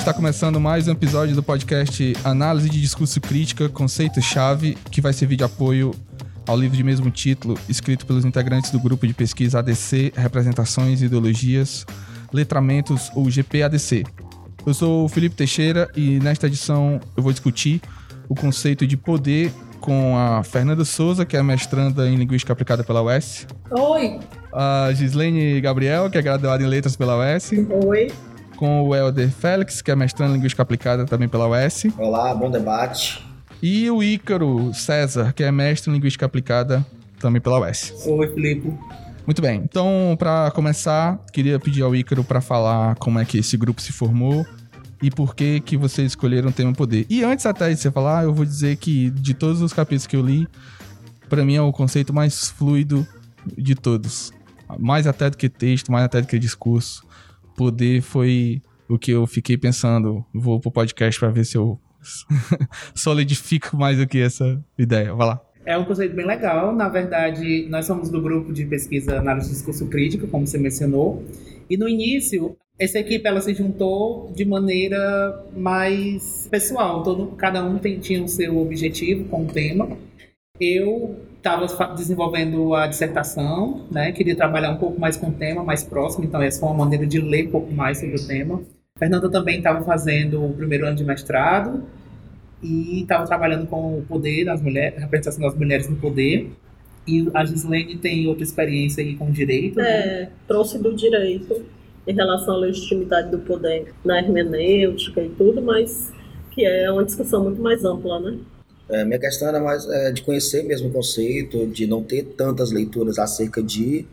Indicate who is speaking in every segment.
Speaker 1: está começando mais um episódio do podcast Análise de Discurso Crítica, Conceito-Chave, que vai servir de apoio ao livro de mesmo título, escrito pelos integrantes do grupo de pesquisa ADC, Representações e Ideologias, Letramentos ou GPADC. Eu sou o Felipe Teixeira e nesta edição eu vou discutir o conceito de poder com a Fernanda Souza, que é mestranda em Linguística Aplicada pela UES.
Speaker 2: Oi!
Speaker 1: A Gislene Gabriel, que é graduada em Letras pela UES.
Speaker 2: Oi!
Speaker 1: Com o Helder Félix, que é mestrando em Linguística Aplicada também pela UES.
Speaker 3: Olá, bom debate.
Speaker 1: E o Ícaro César, que é mestre em Linguística Aplicada também pela UES.
Speaker 4: Oi, Felipe.
Speaker 1: Muito bem, então para começar, queria pedir ao Ícaro para falar como é que esse grupo se formou e por que que vocês escolheram o tema poder. E antes até de você falar, eu vou dizer que de todos os capítulos que eu li, para mim é o conceito mais fluido de todos. Mais até do que texto, mais até do que discurso poder foi o que eu fiquei pensando. Vou pro podcast para ver se eu solidifico mais do que essa ideia. Vai lá.
Speaker 4: É um conceito bem legal. Na verdade, nós somos do grupo de pesquisa análise de discurso crítico, como você mencionou. E no início, essa equipe ela se juntou de maneira mais pessoal. Todo, cada um tem, tinha o seu objetivo com o tema. Eu estava desenvolvendo a dissertação, né? Queria trabalhar um pouco mais com o tema, mais próximo, então essa foi uma maneira de ler um pouco mais sobre o tema. Fernanda também estava fazendo o primeiro ano de mestrado e estava trabalhando com o poder das mulheres, a representação das mulheres no poder. E a Gislene tem outra experiência aí com direito.
Speaker 2: É, né? trouxe do direito em relação à legitimidade do poder na hermenêutica e tudo, mas que é uma discussão muito mais ampla, né?
Speaker 3: É, minha questão era mais é, de conhecer mesmo o conceito, de não ter tantas leituras acerca de,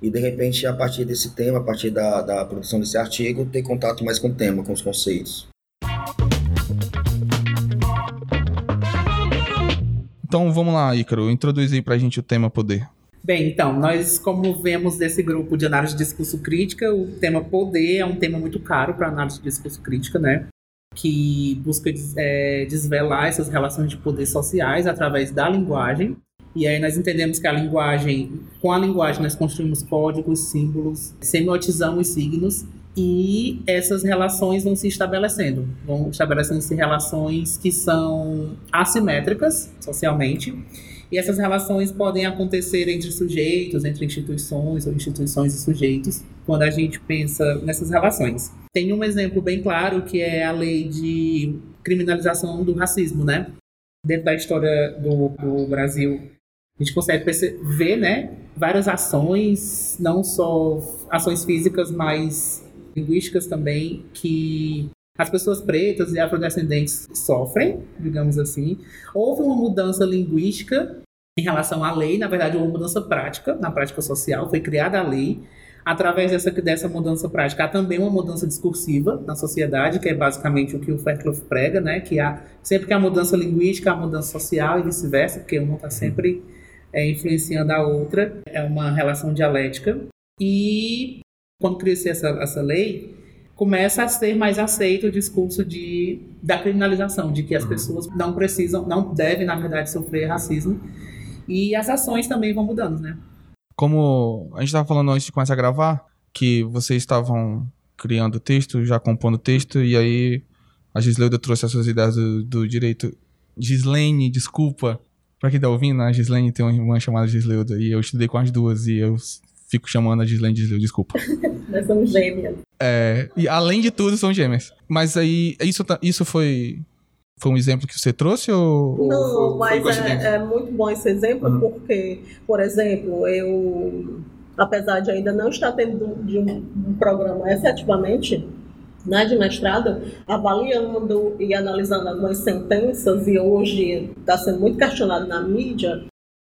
Speaker 3: e de repente, a partir desse tema, a partir da, da produção desse artigo, ter contato mais com o tema, com os conceitos.
Speaker 1: Então vamos lá, Ícaro, introduz aí pra gente o tema poder.
Speaker 4: Bem, então, nós, como vemos desse grupo de análise de discurso crítica, o tema poder é um tema muito caro para análise de discurso crítica, né? Que busca é, desvelar essas relações de poder sociais através da linguagem. E aí nós entendemos que a linguagem, com a linguagem nós construímos códigos, símbolos, semiotizamos signos e essas relações vão se estabelecendo, vão estabelecendo-se relações que são assimétricas socialmente e essas relações podem acontecer entre sujeitos, entre instituições ou instituições e sujeitos, quando a gente pensa nessas relações. Tem um exemplo bem claro que é a lei de criminalização do racismo, né? Dentro da história do, do Brasil, a gente consegue ver, né, várias ações, não só ações físicas, mas linguísticas também, que as pessoas pretas e afrodescendentes sofrem, digamos assim. Houve uma mudança linguística em relação à lei, na verdade, uma mudança prática, na prática social, foi criada a lei. Através dessa, dessa mudança prática, há também uma mudança discursiva na sociedade, que é basicamente o que o Fairclough prega, né? que há, sempre que há mudança linguística, há mudança social e vice-versa, porque uma está sempre é, influenciando a outra, é uma relação dialética. E quando crescer essa, essa lei, começa a ser mais aceito o discurso de, da criminalização, de que as uhum. pessoas não precisam, não devem, na verdade, sofrer racismo. E as ações também vão mudando, né?
Speaker 1: Como a gente estava falando antes de começar a gravar, que vocês estavam criando texto, já compondo texto, e aí a Gisleuda trouxe as suas ideias do, do direito. Gislene, desculpa. Pra quem tá ouvindo, a Gislene tem uma irmã chamada Gisleuda, e eu estudei com as duas, e eu fico chamando a Gislene de Gisleuda, desculpa.
Speaker 2: Nós somos gêmeas.
Speaker 1: É, e além de tudo, são gêmeas. Mas aí, isso, tá, isso foi foi um exemplo que você trouxe ou
Speaker 2: não? mas é, é, muito bom esse exemplo uhum. porque, por exemplo, eu, apesar de ainda não estar tendo de um, um programa efetivamente né, de mestrado, avaliando e analisando algumas sentenças e hoje está sendo muito questionado na mídia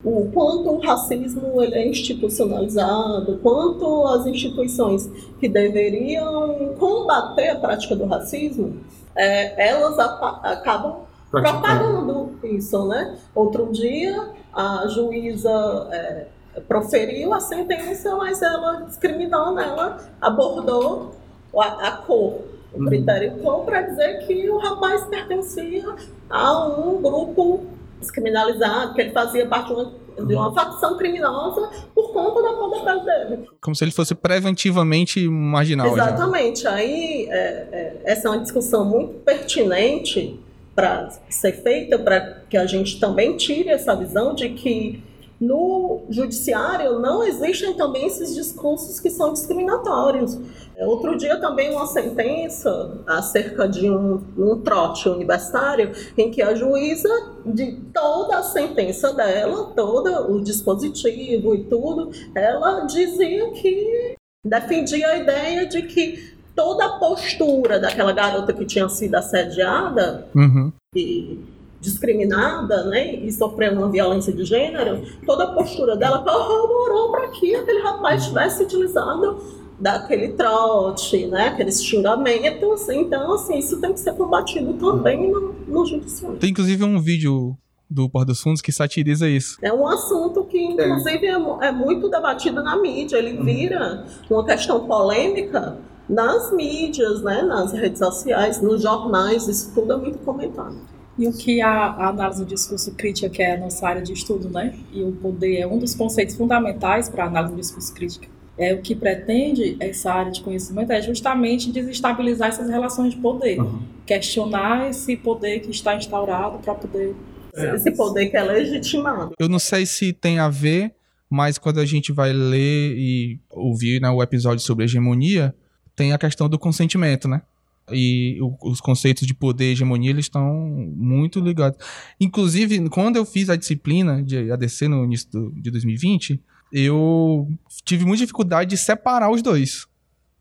Speaker 2: o quanto o racismo ele é institucionalizado, quanto as instituições que deveriam combater a prática do racismo, é, elas acabam propagando isso, né? Outro dia, a juíza é, proferiu a sentença, mas ela discriminou, né? ela abordou a, a cor, o uhum. critério cor, para dizer que o rapaz pertencia a um grupo descriminalizado, que ele fazia parte de uma de uma facção criminosa por conta da pele dele.
Speaker 1: Como se ele fosse preventivamente marginal.
Speaker 2: Exatamente. Já. Aí é, é, essa é uma discussão muito pertinente para ser feita, para que a gente também tire essa visão de que no judiciário não existem também esses discursos que são discriminatórios. É, outro dia também uma sentença acerca de um, um trote universitário em que a juíza, de toda a sentença dela, todo o dispositivo e tudo, ela dizia que defendia a ideia de que toda a postura daquela garota que tinha sido assediada
Speaker 1: uhum.
Speaker 2: e discriminada, né, e sofreu uma violência de gênero, toda a postura dela corroborou para que aquele rapaz tivesse utilizado daquele trote, né, aqueles xingamentos. Então, assim, isso tem que ser combatido também no, no judiciário.
Speaker 1: Tem inclusive um vídeo do Porto dos Fundos que satiriza isso.
Speaker 2: É um assunto que, inclusive, é, é muito debatido na mídia. Ele vira uma questão polêmica nas mídias, né, nas redes sociais, nos jornais, isso tudo é muito comentado.
Speaker 5: E o que a, a, análise do discurso crítica, que é a nossa área de estudo, né? E o poder é um dos conceitos fundamentais para a análise do discurso crítica. É o que pretende essa área de conhecimento é justamente desestabilizar essas relações de poder, uhum. questionar esse poder que está instaurado para poder
Speaker 2: é. esse poder que é legitimado.
Speaker 1: Eu não sei se tem a ver, mas quando a gente vai ler e ouvir né, o episódio sobre hegemonia, tem a questão do consentimento, né? E o, os conceitos de poder e hegemonia eles estão muito ligados. Inclusive, quando eu fiz a disciplina de ADC no início do, de 2020, eu tive muita dificuldade de separar os dois.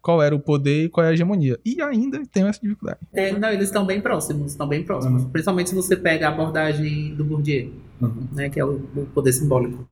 Speaker 1: Qual era o poder e qual é a hegemonia. E ainda tenho essa dificuldade.
Speaker 4: É, não, eles estão bem próximos, estão bem próximos. Uhum. Principalmente se você pega a abordagem do Bourdieu, uhum. né, que é o, o poder simbólico.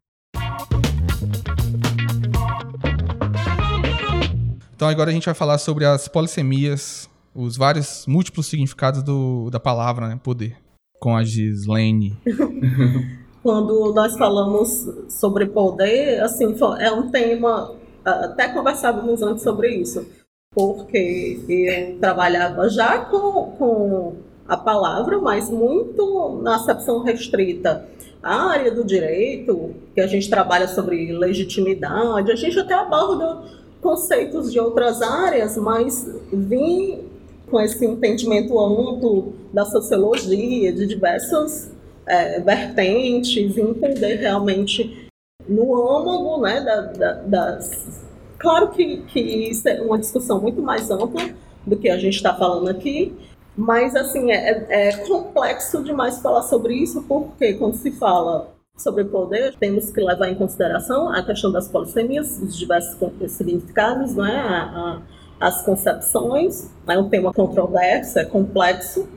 Speaker 1: Então agora a gente vai falar sobre as polissemias, os vários múltiplos significados do, da palavra, né, poder, com a Gislaine.
Speaker 2: Quando nós falamos sobre poder, assim, é um tema, até conversávamos antes sobre isso, porque eu trabalhava já com, com a palavra, mas muito na acepção restrita. A área do direito, que a gente trabalha sobre legitimidade, a gente até aborda conceitos de outras áreas, mas vim com esse entendimento amplo da sociologia, de diversas é, vertentes, entender realmente no âmago né, da, da, das. Claro que, que isso é uma discussão muito mais ampla do que a gente está falando aqui, mas assim é, é complexo demais falar sobre isso, porque quando se fala sobre poder, temos que levar em consideração a questão das polissemias, os diversos significados, né? A, a, as concepções. É um tema controverso, é complexo,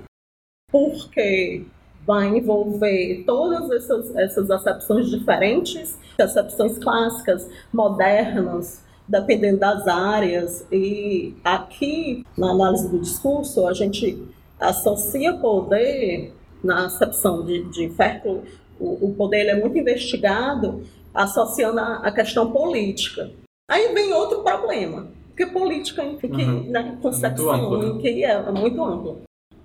Speaker 2: porque vai envolver todas essas, essas acepções diferentes, acepções clássicas, modernas, dependendo das áreas. E aqui, na análise do discurso, a gente associa poder na acepção de, de Ferkel o, o poder é muito investigado associando a, a, questão política. Aí vem outro problema, porque política em que, uhum. na concepção, é muito amplo, né? que é, é muito amplo.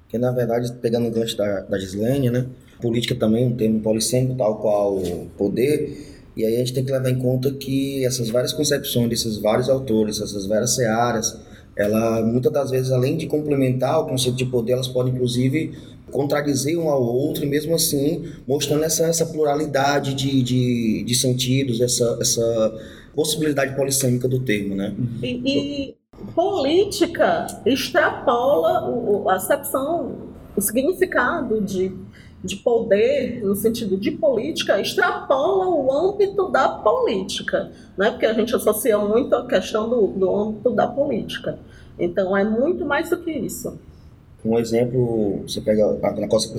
Speaker 3: Que na verdade, pegando o gancho da, da Gislene, né? Política também é um termo polissêmico, tal qual o poder. E aí a gente tem que levar em conta que essas várias concepções desses vários autores, essas várias searas, ela muitas das vezes, além de complementar o conceito de poder, elas podem inclusive contradizer um ao outro e mesmo assim mostrando essa, essa pluralidade de, de, de sentidos, essa, essa possibilidade polissêmica do termo, né?
Speaker 2: E, e política extrapola o, a acepção, o significado de, de poder, no sentido de política, extrapola o âmbito da política, né? porque a gente associa muito a questão do, do âmbito da política. Então, é muito mais do que isso.
Speaker 3: Um exemplo, você pega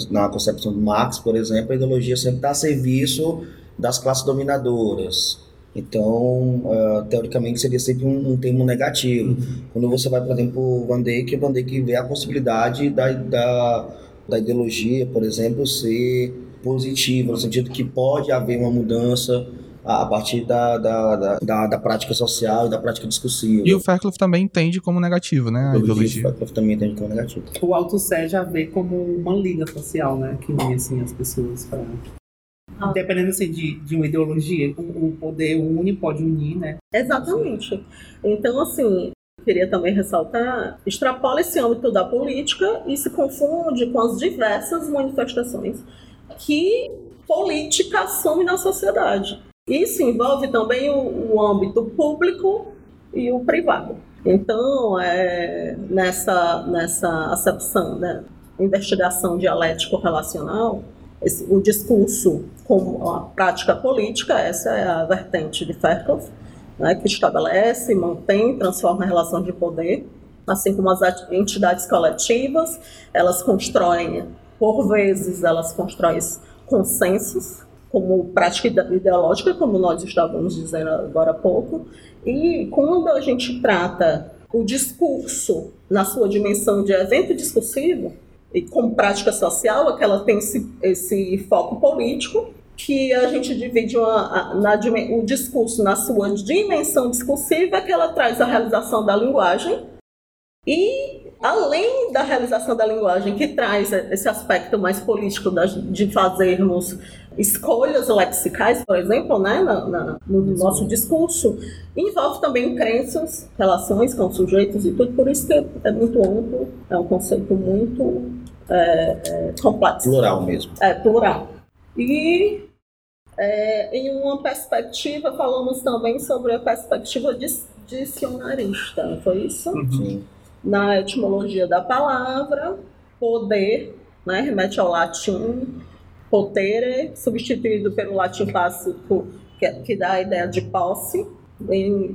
Speaker 3: na concepção do Marx, por exemplo, a ideologia sempre está a serviço das classes dominadoras. Então, uh, teoricamente, seria sempre um, um termo negativo. Uhum. Quando você vai, por exemplo, o Van Dijk, o Van Dijk vê a possibilidade da, da, da ideologia, por exemplo, ser positiva, no sentido que pode haver uma mudança a partir da, da, da, da, da prática social e da prática discursiva.
Speaker 1: E o Fairclough também entende como negativo, né? A ideologia.
Speaker 3: O Fairclough também entende como negativo.
Speaker 4: O Althusser já vê como uma liga social, né? Que une assim, as pessoas para. Dependendo assim, de, de uma ideologia, o, o poder une, pode unir, né?
Speaker 2: Exatamente. Então, assim, queria também ressaltar, extrapola esse âmbito da política e se confunde com as diversas manifestações que política assume na sociedade. Isso envolve também o, o âmbito público e o privado. Então, é, nessa, nessa acepção, né, investigação dialético-relacional, o discurso como a prática política, essa é a vertente de Ferkov, né, que estabelece, mantém, transforma a relação de poder, assim como as entidades coletivas, elas constroem, por vezes, elas constroem consensos como prática ideológica, como nós estávamos dizendo agora há pouco, e quando a gente trata o discurso na sua dimensão de evento discursivo, e como prática social, é que ela tem esse, esse foco político, que a gente divide uma, na, o discurso na sua dimensão discursiva, que ela traz a realização da linguagem, e além da realização da linguagem, que traz esse aspecto mais político de fazermos escolhas lexicais, por exemplo, né, na, na, no nosso discurso, envolve também crenças, relações com sujeitos e tudo, por isso que é muito amplo, é um conceito muito é, é, complexo.
Speaker 3: Plural mesmo.
Speaker 2: É, plural. E é, em uma perspectiva, falamos também sobre a perspectiva dicionarista, foi isso?
Speaker 3: Uhum.
Speaker 2: Na etimologia da palavra, poder, né, remete ao latim, potere, substituído pelo latim clássico, que, que dá a ideia de posse,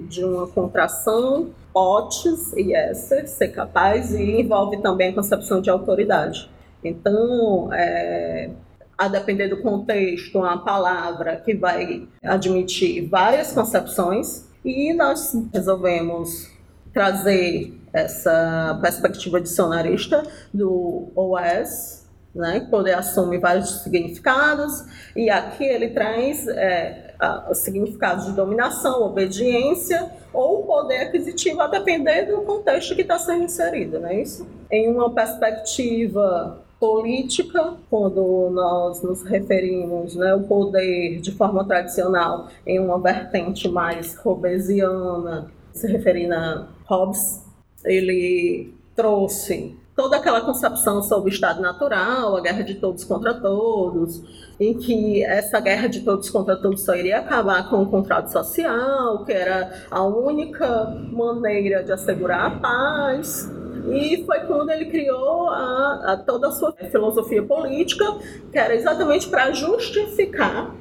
Speaker 2: de uma contração, potes e esser, ser capaz, e envolve também a concepção de autoridade. Então, é, a depender do contexto, uma palavra que vai admitir várias concepções, e nós resolvemos trazer essa perspectiva dicionarista do OS, né, que poder assume vários significados, e aqui ele traz é, a, significados de dominação, obediência ou poder aquisitivo, a depender do contexto que está sendo inserido, não é isso? Em uma perspectiva política, quando nós nos referimos né, o poder de forma tradicional em uma vertente mais hobbesiana, se referindo a Hobbes, ele trouxe toda aquela concepção sobre o Estado natural, a guerra de todos contra todos, em que essa guerra de todos contra todos só iria acabar com o contrato social, que era a única maneira de assegurar a paz. E foi quando ele criou a, a toda a sua filosofia política, que era exatamente para justificar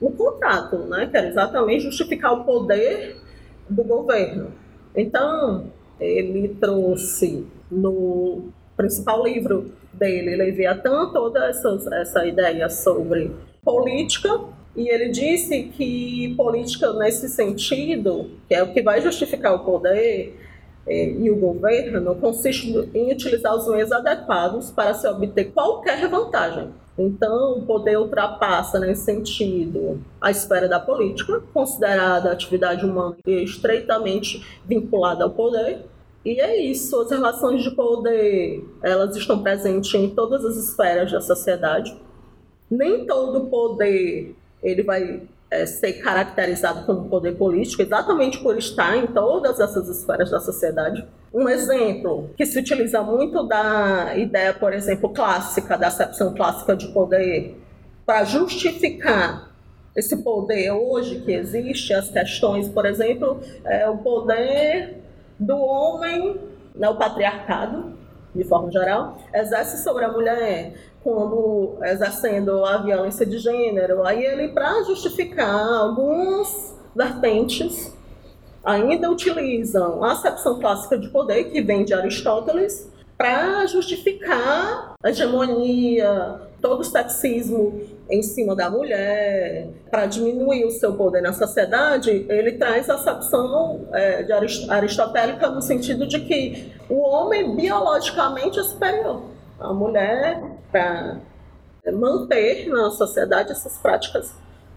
Speaker 2: o contrato, né? que era exatamente justificar o poder do governo. Então, ele trouxe no principal livro dele, Leviatã, toda essa, essa ideia sobre política, e ele disse que política nesse sentido, que é o que vai justificar o poder é, e o governo, consiste em utilizar os meios adequados para se obter qualquer vantagem. Então, o poder ultrapassa, nesse sentido, a esfera da política, considerada atividade humana estreitamente vinculada ao poder, e é isso, as relações de poder, elas estão presentes em todas as esferas da sociedade. Nem todo poder ele vai é, ser caracterizado como poder político, exatamente por estar em todas essas esferas da sociedade. Um exemplo que se utiliza muito da ideia, por exemplo, clássica, da acepção clássica de poder, para justificar esse poder hoje que existe, as questões, por exemplo, é o poder do homem, né, o patriarcado, de forma geral, exerce sobre a mulher quando exercendo a violência de gênero. Aí ele, para justificar algumas vertentes, ainda utilizam a acepção clássica de poder, que vem de Aristóteles, para justificar a hegemonia, todo o sexismo em cima da mulher, para diminuir o seu poder na sociedade, ele traz a acepção é, de aristotélica no sentido de que o homem biologicamente é superior à mulher para manter na sociedade essas práticas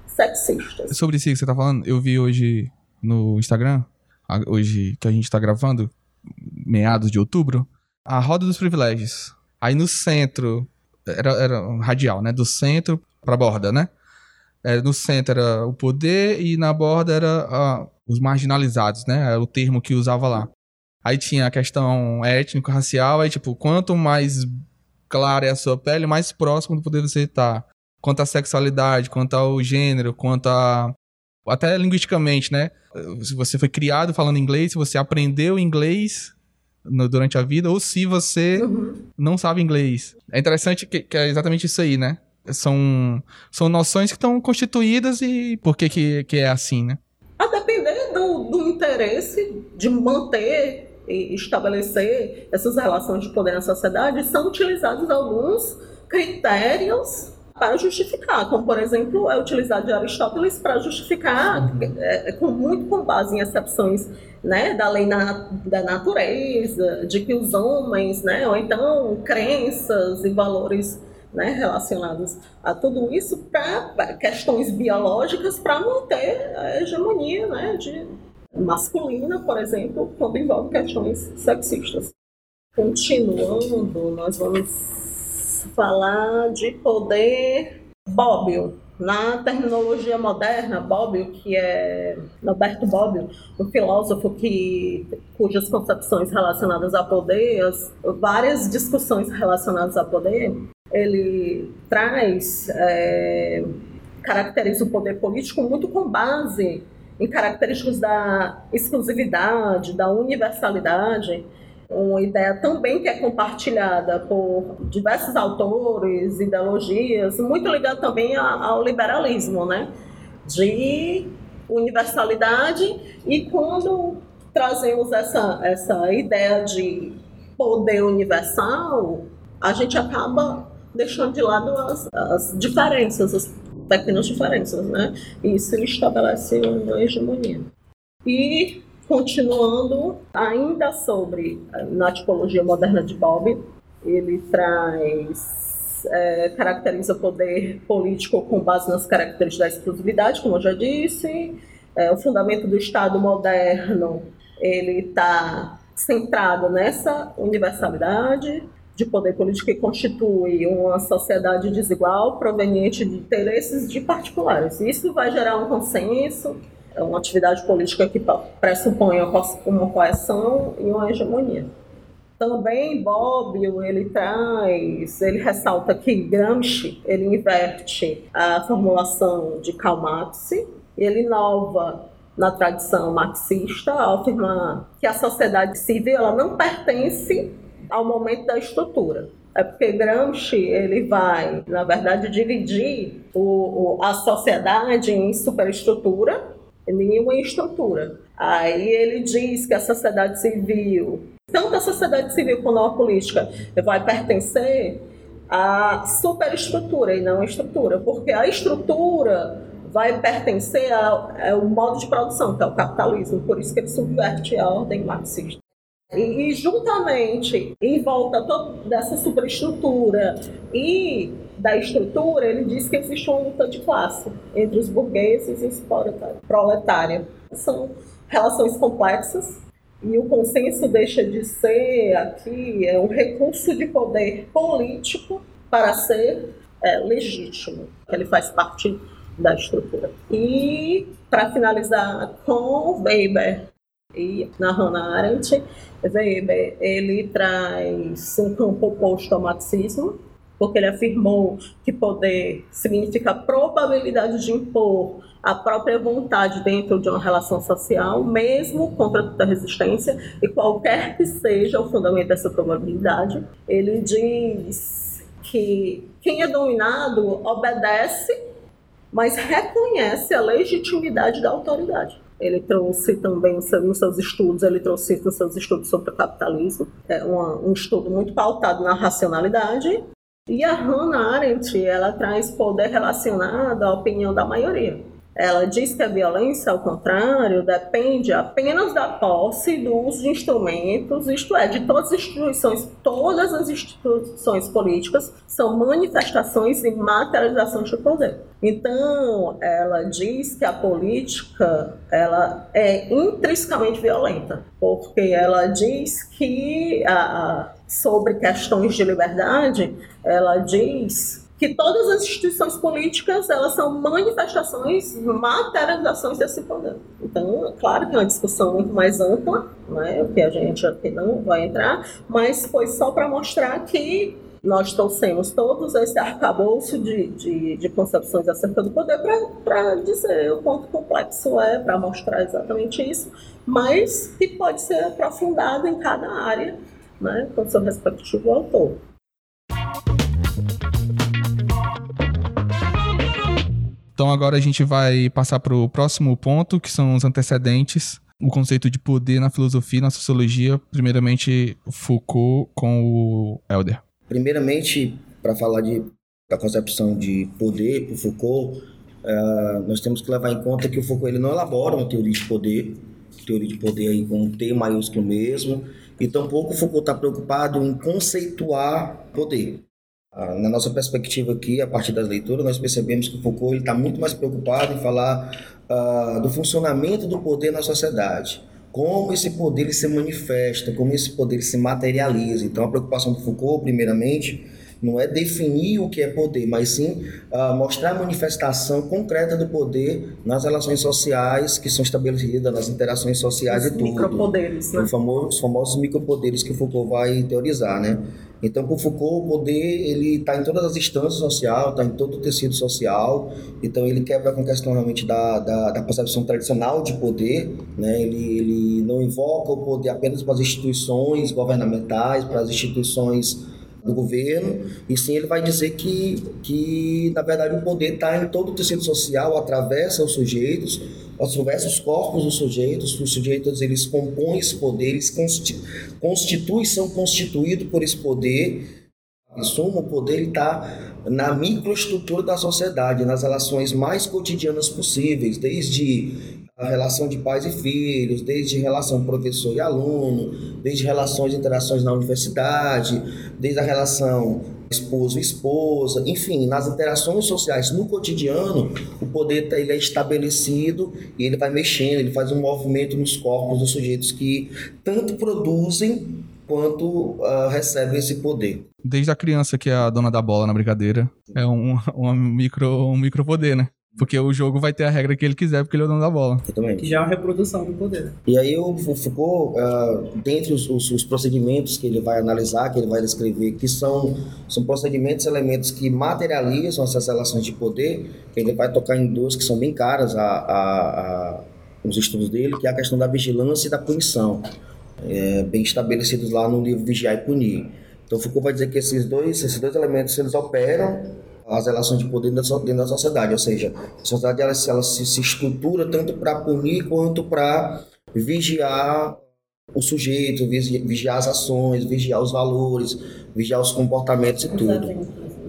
Speaker 2: sexistas.
Speaker 1: Sobre isso que você está falando, eu vi hoje no Instagram, hoje que a gente está gravando, meados de outubro, a roda dos privilégios. Aí no centro era, era radial, né? Do centro pra borda, né? é, no centro era o poder e na borda era os marginalizados, né? Era o termo que usava lá. Aí tinha a questão étnico-racial, aí tipo, quanto mais clara é a sua pele, mais próximo do poder você está. Quanto à sexualidade, quanto ao gênero, quanto a. Até linguisticamente, né? Se você foi criado falando inglês, se você aprendeu inglês no, durante a vida, ou se você uhum. não sabe inglês. É interessante que, que, é exatamente isso aí, né? São, são noções que estão constituídas e por que, que, que é assim, né?
Speaker 2: A depender do, do interesse de manter e estabelecer essas relações de poder na sociedade, são utilizados alguns critérios para justificar, como por exemplo é utilizado de Aristóteles para justificar, é, é, com, muito com base em exceções né, da lei na, da natureza, de que os homens, né, ou então crenças e valores né, relacionados a tudo isso para questões biológicas para manter a hegemonia né, de, masculina, por exemplo, quando envolve questões sexistas. Continuando, nós vamos falar de poder Bobbio. Na terminologia moderna, Bobbio, que é Roberto Bobbio, um filósofo que, cujas concepções relacionadas a poder, as, várias discussões relacionadas a poder, ele traz, é, caracteriza o poder político muito com base em características da exclusividade, da universalidade, uma ideia também que é compartilhada por diversos autores, ideologias, muito ligada também ao liberalismo, né? De universalidade e quando trazemos essa, essa ideia de poder universal, a gente acaba deixando de lado as, as diferenças, as pequenas diferenças, né? E isso estabelece uma hegemonia. E, continuando, ainda sobre, na tipologia moderna de Bob, ele traz, é, caracteriza o poder político com base nas características da exclusividade, como eu já disse, é, o fundamento do Estado moderno, ele está centrado nessa universalidade, de poder político que constitui uma sociedade desigual proveniente de interesses de particulares. Isso vai gerar um consenso, é uma atividade política que pressupõe uma coerção e uma hegemonia. Também Bobbio, ele traz, ele ressalta que Gramsci, ele inverte a formulação de Karl Marx, ele inova na tradição marxista ao afirmar que a sociedade civil ela não pertence ao momento da estrutura. É porque Gramsci ele vai, na verdade, dividir o, o, a sociedade em superestrutura e uma estrutura. Aí ele diz que a sociedade civil, tanto a sociedade civil quanto a política, vai pertencer à superestrutura e não à estrutura, porque a estrutura vai pertencer ao, ao modo de produção, que é o capitalismo, por isso que ele subverte a ordem marxista. E, e juntamente, em volta toda dessa superestrutura e da estrutura, ele diz que existe uma luta de classe entre os burgueses e os proletários. São relações complexas e o consenso deixa de ser aqui é um recurso de poder político para ser é, legítimo. Ele faz parte da estrutura. E, para finalizar com Weber, e na Hannah Arendt, Weber ele traz um campo oposto ao marxismo, porque ele afirmou que poder significa probabilidade de impor a própria vontade dentro de uma relação social, mesmo contra toda resistência, e qualquer que seja o fundamento dessa probabilidade, ele diz que quem é dominado obedece, mas reconhece a legitimidade da autoridade. Ele trouxe também nos seus estudos, ele trouxe nos seus estudos sobre o capitalismo, é um estudo muito pautado na racionalidade. E a Hannah Arendt, ela traz poder relacionado à opinião da maioria. Ela diz que a violência, ao contrário, depende apenas da posse dos instrumentos, isto é, de todas as instituições, todas as instituições políticas são manifestações e materializações de poder. Então, ela diz que a política ela é intrinsecamente violenta, porque ela diz que a, sobre questões de liberdade, ela diz que todas as instituições políticas elas são manifestações, materializações desse poder. Então, claro que é uma discussão muito mais ampla, né, que a gente aqui não vai entrar, mas foi só para mostrar que nós trouxemos todos esse arcabouço de, de, de concepções acerca do poder para dizer o quanto complexo é, para mostrar exatamente isso, mas que pode ser aprofundado em cada área, né, com seu respectivo autor.
Speaker 1: Então agora a gente vai passar para o próximo ponto, que são os antecedentes. O conceito de poder na filosofia e na sociologia, primeiramente Foucault com o Elder.
Speaker 3: Primeiramente, para falar de, da concepção de poder por Foucault, uh, nós temos que levar em conta que o Foucault ele não elabora uma teoria de poder, teoria de poder aí com um T maiúsculo mesmo, e tampouco Foucault está preocupado em conceituar poder. Ah, na nossa perspectiva aqui, a partir das leituras, nós percebemos que Foucault está muito mais preocupado em falar uh, do funcionamento do poder na sociedade, como esse poder se manifesta, como esse poder se materializa. Então, a preocupação do Foucault, primeiramente, não é definir o que é poder, mas sim uh, mostrar a manifestação concreta do poder nas relações sociais que são estabelecidas, nas interações sociais
Speaker 2: os
Speaker 3: e tudo.
Speaker 2: Micropoderes, né?
Speaker 3: Os famosos, os famosos micropoderes que Foucault vai teorizar, né? Então, para Foucault, o poder ele está em todas as instâncias sociais, está em todo o tecido social. Então, ele quebra com a questão realmente da, da, da concepção tradicional de poder. Né? Ele, ele não invoca o poder apenas para as instituições governamentais, para as instituições do governo, e sim ele vai dizer que, que na verdade, o poder está em todo o tecido social, atravessa os sujeitos, atravessa os corpos dos sujeitos, os sujeitos eles compõem esse poder, eles constituem, são constituídos por esse poder. Em suma, o poder está na microestrutura da sociedade, nas relações mais cotidianas possíveis, desde a relação de pais e filhos, desde relação professor e aluno, desde relações e interações na universidade, desde a relação esposo e esposa, enfim, nas interações sociais no cotidiano, o poder tá, ele é estabelecido e ele vai mexendo, ele faz um movimento nos corpos dos sujeitos que tanto produzem quanto uh, recebem esse poder.
Speaker 1: Desde a criança que é a dona da bola na brincadeira, é um, um, micro, um micro poder, né? Porque o jogo vai ter a regra que ele quiser, porque ele é o dono da bola.
Speaker 3: Exatamente.
Speaker 4: Que já é uma reprodução do poder.
Speaker 3: E aí o Foucault, uh, dentre os, os, os, procedimentos que ele vai analisar, que ele vai descrever, que são, são procedimentos, elementos que materializam essas relações de poder, ele vai tocar em duas que são bem caras a, a, a, os estudos dele, que é a questão da vigilância e da punição. É, bem estabelecidos lá no livro Vigiar e Punir. Então Foucault vai dizer que esses dois, esses dois elementos eles operam as relações de poder dentro da sociedade, ou seja, a sociedade ela, ela se, se estrutura tanto para punir quanto para vigiar o sujeito, vigiar as ações, vigiar os valores, vigiar os comportamentos e tudo. Eventos.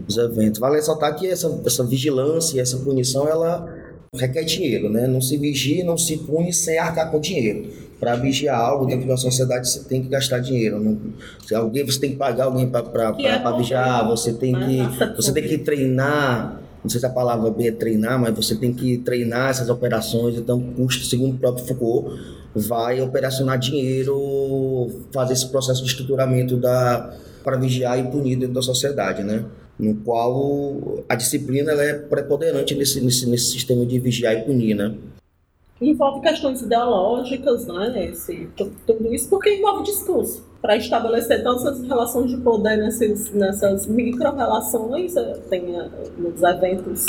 Speaker 3: Os eventos. Vale ressaltar que essa, essa vigilância e essa punição, ela requer dinheiro, né? Não se vigia, não se pune sem arcar com dinheiro. Para vigiar algo dentro da sociedade você tem que gastar dinheiro. Não, se alguém você tem que pagar alguém para é vigiar você tem que você tem que treinar. Não sei se a palavra é treinar mas você tem que treinar essas operações. Então segundo o próprio Foucault vai operacionar dinheiro fazer esse processo de estruturamento da para vigiar e punir dentro da sociedade né no qual a disciplina ela é preponderante nesse, nesse, nesse sistema de vigiar e punir, né?
Speaker 2: envolve questões ideológicas, né? Esse, tudo isso, porque envolve discurso. Para estabelecer todas as relações de poder nessas, nessas micro-relações, eh, tem eh, nos eventos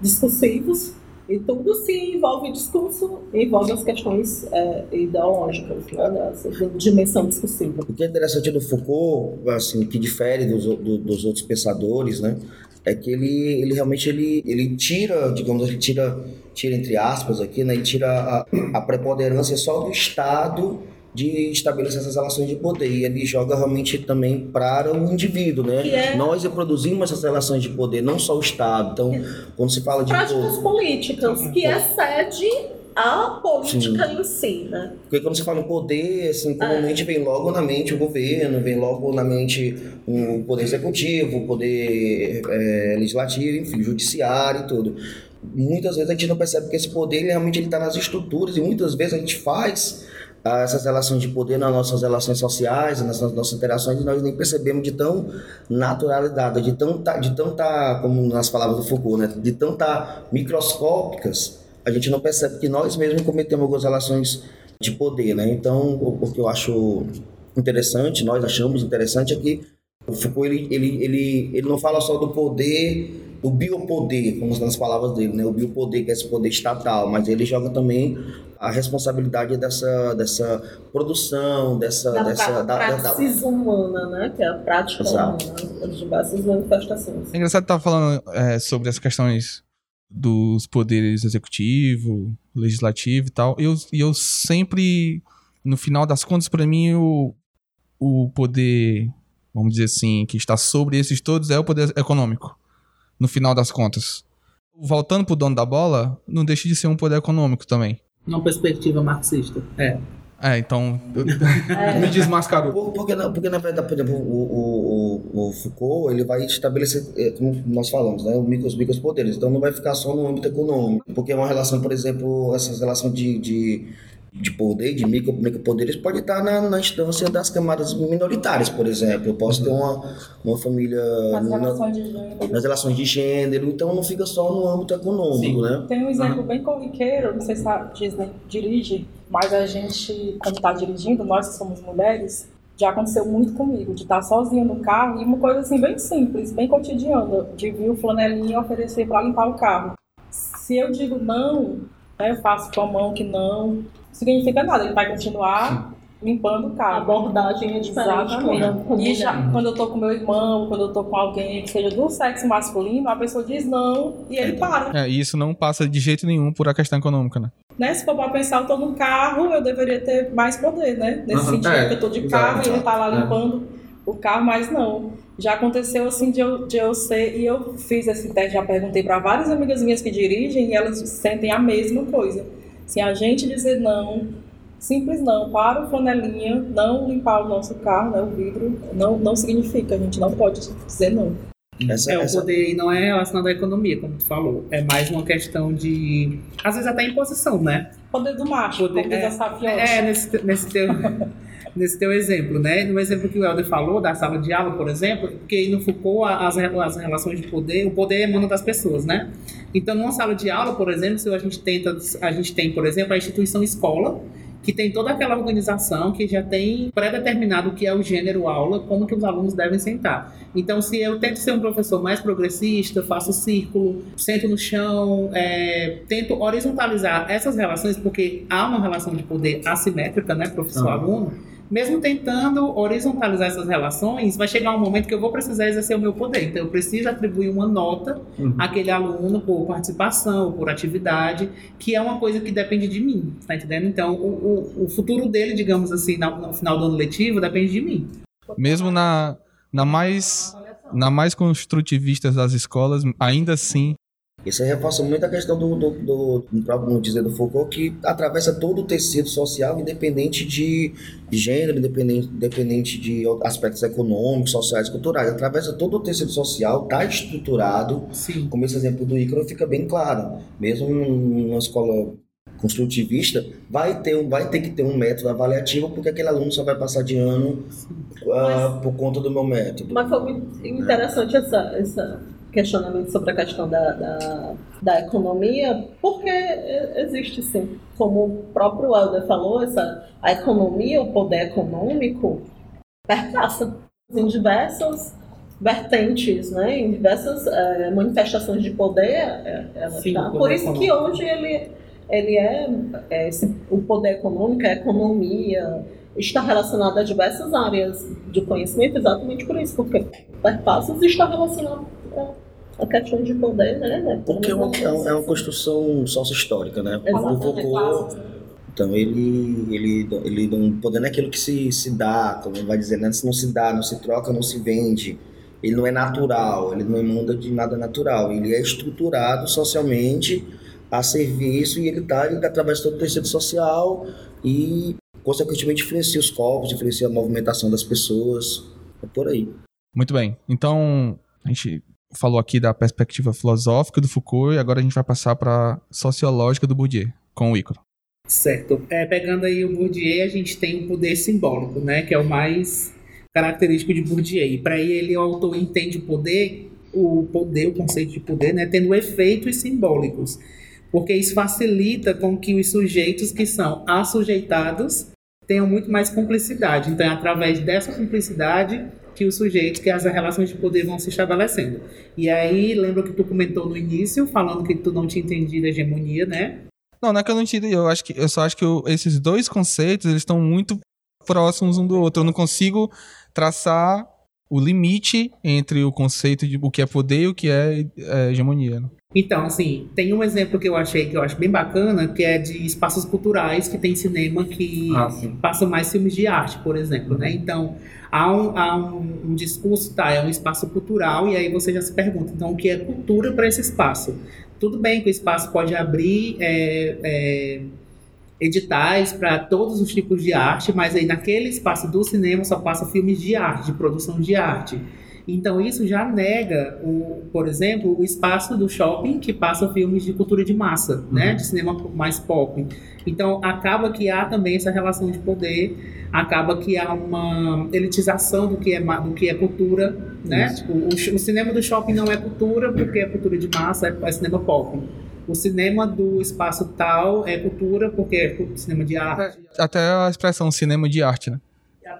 Speaker 2: discursivos, e tudo se envolve discurso, envolve as questões é, ideológicas, né, dimensão discursiva.
Speaker 3: O que é interessante do Foucault, assim, que difere dos, do, dos outros pensadores, né, é que ele, ele realmente ele, ele tira, digamos, ele tira, tira entre aspas aqui, né, ele tira a, a preponderância só do Estado de estabelecer essas relações de poder. E ele joga realmente também para o indivíduo, né? É... Nós reproduzimos essas relações de poder, não só o Estado. Então, é. quando se fala de...
Speaker 2: Práticas poder... políticas, que excede a política Sim. em si, né?
Speaker 3: Porque quando você fala em poder, assim, comumente é. vem logo na mente o governo, vem logo na mente o poder executivo, o poder é, legislativo, enfim, judiciário e tudo. Muitas vezes a gente não percebe que esse poder ele, realmente está nas estruturas e muitas vezes a gente faz essas relações de poder nas nossas relações sociais, nas nossas interações, e nós nem percebemos de tão naturalidade, de tão, de tão tá, como nas palavras do Foucault, né, de tão tá microscópicas, a gente não percebe que nós mesmos cometemos algumas relações de poder, né? Então, o, o que eu acho interessante, nós achamos interessante é que o Foucault ele, ele, ele, ele não fala só do poder o biopoder, como nas palavras dele, né? O biopoder que é esse poder estatal, mas ele joga também a responsabilidade dessa, dessa produção, dessa...
Speaker 2: Da
Speaker 3: dessa,
Speaker 2: da, da, humana, né? Que é a prática Exato. humana, as diversas manifestações.
Speaker 1: É engraçado estar falando é, sobre as questões dos poderes executivo, legislativo e tal. E eu, eu sempre, no final das contas, para mim, o, o poder, vamos dizer assim, que está sobre esses todos é o poder econômico no final das contas. Voltando pro dono da bola, não deixa de ser um poder econômico também.
Speaker 4: Numa perspectiva marxista, é.
Speaker 1: É, então. É. Me desmascarou.
Speaker 3: Porque, porque, na verdade, por exemplo, o, o, o Foucault ele vai estabelecer, é, como nós falamos, né, os micros poderes. Então não vai ficar só no âmbito econômico. Porque é uma relação, por exemplo, essas relações de, de de poder, de micro, micropoderes, pode estar na, na instância das camadas minoritárias, por exemplo. Eu posso ter uma, uma família
Speaker 5: nas, na, relações de gênero.
Speaker 3: nas relações de gênero, então não fica só no âmbito econômico, Sim. né?
Speaker 5: Tem um exemplo uhum. bem corriqueiro, não sei se a Disney dirige, mas a gente, quando está dirigindo, nós que somos mulheres, já aconteceu muito comigo, de estar sozinha no carro e uma coisa assim bem simples, bem cotidiana, de vir o flanelinha oferecer para limpar o carro. Se eu digo não, né, eu faço com a mão que não, significa nada, ele vai continuar limpando o carro.
Speaker 2: A abordagem é diferente.
Speaker 5: Exatamente. E já, quando eu tô com meu irmão, quando eu tô com alguém que seja do sexo masculino, a pessoa diz não e ele para.
Speaker 1: É, e isso não passa de jeito nenhum por a questão econômica, né?
Speaker 5: né? Se for pra pensar, eu tô num carro, eu deveria ter mais poder, né? Nesse uhum, sentido, é, que eu tô de carro e ele tá lá é. limpando o carro, mas não. Já aconteceu assim de eu, de eu ser, e eu fiz esse teste, já perguntei para várias amigas minhas que dirigem e elas sentem a mesma coisa se a gente dizer não, simples não, para o flanelinha, não limpar o nosso carro, né, o vidro, não, não significa, a gente não pode dizer não.
Speaker 4: Essa, é, essa... o poder não é relacionado à economia, como tu falou. É mais uma questão de. Às vezes até imposição, né?
Speaker 5: Poder do macho, poder, como é, diz a
Speaker 4: É, nesse, nesse teu. Nesse teu exemplo, né? No exemplo que o Helder falou, da sala de aula, por exemplo, porque no Foucault as, as relações de poder, o poder emana das pessoas, né? Então, numa sala de aula, por exemplo, se a gente tenta, a gente tem, por exemplo, a instituição escola, que tem toda aquela organização que já tem pré-determinado o que é o gênero aula, como que os alunos devem sentar. Então, se eu tento ser um professor mais progressista, faço círculo, sento no chão, é, tento horizontalizar essas relações, porque há uma relação de poder assimétrica, né, professor-aluno, uhum mesmo tentando horizontalizar essas relações, vai chegar um momento que eu vou precisar exercer o meu poder. Então, eu preciso atribuir uma nota uhum. àquele aluno por participação, por atividade, que é uma coisa que depende de mim, tá entendendo? Então, o, o, o futuro dele, digamos assim, no, no final do ano letivo, depende de mim.
Speaker 1: Mesmo na, na mais na mais construtivista das escolas, ainda assim
Speaker 3: isso reforça muito a questão do, do, do, do próprio dizer do Foucault, que atravessa todo o tecido social, independente de gênero, independente, independente de aspectos econômicos, sociais, culturais. Atravessa todo o tecido social, está estruturado. Sim. Como esse exemplo do Ícaro fica bem claro. Mesmo numa escola construtivista, vai ter, vai ter que ter um método avaliativo, porque aquele aluno só vai passar de ano uh, por conta do meu método.
Speaker 2: Mas foi muito interessante essa, essa questionamento sobre a questão da, da, da, economia, porque existe sim, como o próprio Helder falou, essa, a economia, o poder econômico, perpassa em diversas vertentes, né, em diversas é, manifestações de poder. É, sim, tá. Por isso econômico. que hoje ele, ele é, é esse, o poder econômico, a economia, está relacionado a diversas áreas de conhecimento, exatamente por isso, porque perpassa está relacionado a questão de poder, né? né?
Speaker 3: Porque é uma, é uma construção sócio-histórica, né? O Foucault, então ele, ele, ele não, poder não é aquilo que se, se dá, como vai dizer, né? Se não se dá, não se troca, não se vende. Ele não é natural, ele não emanda de nada natural. Ele é estruturado socialmente a serviço e ele está ele tá através de todo o tecido social e, consequentemente, influencia os corpos, influencia a movimentação das pessoas. É por aí.
Speaker 1: Muito bem. Então, a gente falou aqui da perspectiva filosófica do Foucault e agora a gente vai passar para sociológica do Bourdieu, com o Ícaro.
Speaker 4: Certo. É, pegando aí o Bourdieu, a gente tem o poder simbólico, né? Que é o mais característico de Bourdieu. Para ele, o autor entende o poder, o poder, o conceito de poder, né? Tendo efeitos simbólicos. Porque isso facilita com que os sujeitos que são assujeitados tenham muito mais cumplicidade. Então, é através dessa cumplicidade que os sujeitos, que as relações de poder vão se estabelecendo. E aí, lembra que tu comentou no início, falando que tu não tinha entendido a hegemonia, né?
Speaker 1: Não, não é que eu não entendi. Eu, acho que, eu só acho que eu, esses dois conceitos eles estão muito próximos um do outro. Eu não consigo traçar o limite entre o conceito de o que é poder e o que é, é hegemonia. Né?
Speaker 4: Então, assim, tem um exemplo que eu achei que eu acho bem bacana, que é de espaços culturais que tem cinema que ah, passa mais filmes de arte, por exemplo, né? Então, há um, há um, um discurso, tá, é um espaço cultural, e aí você já se pergunta, então, o que é cultura para esse espaço? Tudo bem que o espaço pode abrir é, é, editais para todos os tipos de arte, mas aí naquele espaço do cinema só passa filmes de arte, de produção de arte. Então isso já nega, o, por exemplo, o espaço do shopping que passa filmes de cultura de massa, uhum. né, de cinema mais pop. Então acaba que há também essa relação de poder, acaba que há uma elitização do que é do que é cultura, né? Tipo, o, o, cinema do shopping não é cultura porque é cultura de massa, é, é cinema pop. O cinema do espaço tal é cultura porque é cinema de arte.
Speaker 1: Até a expressão cinema de arte, né?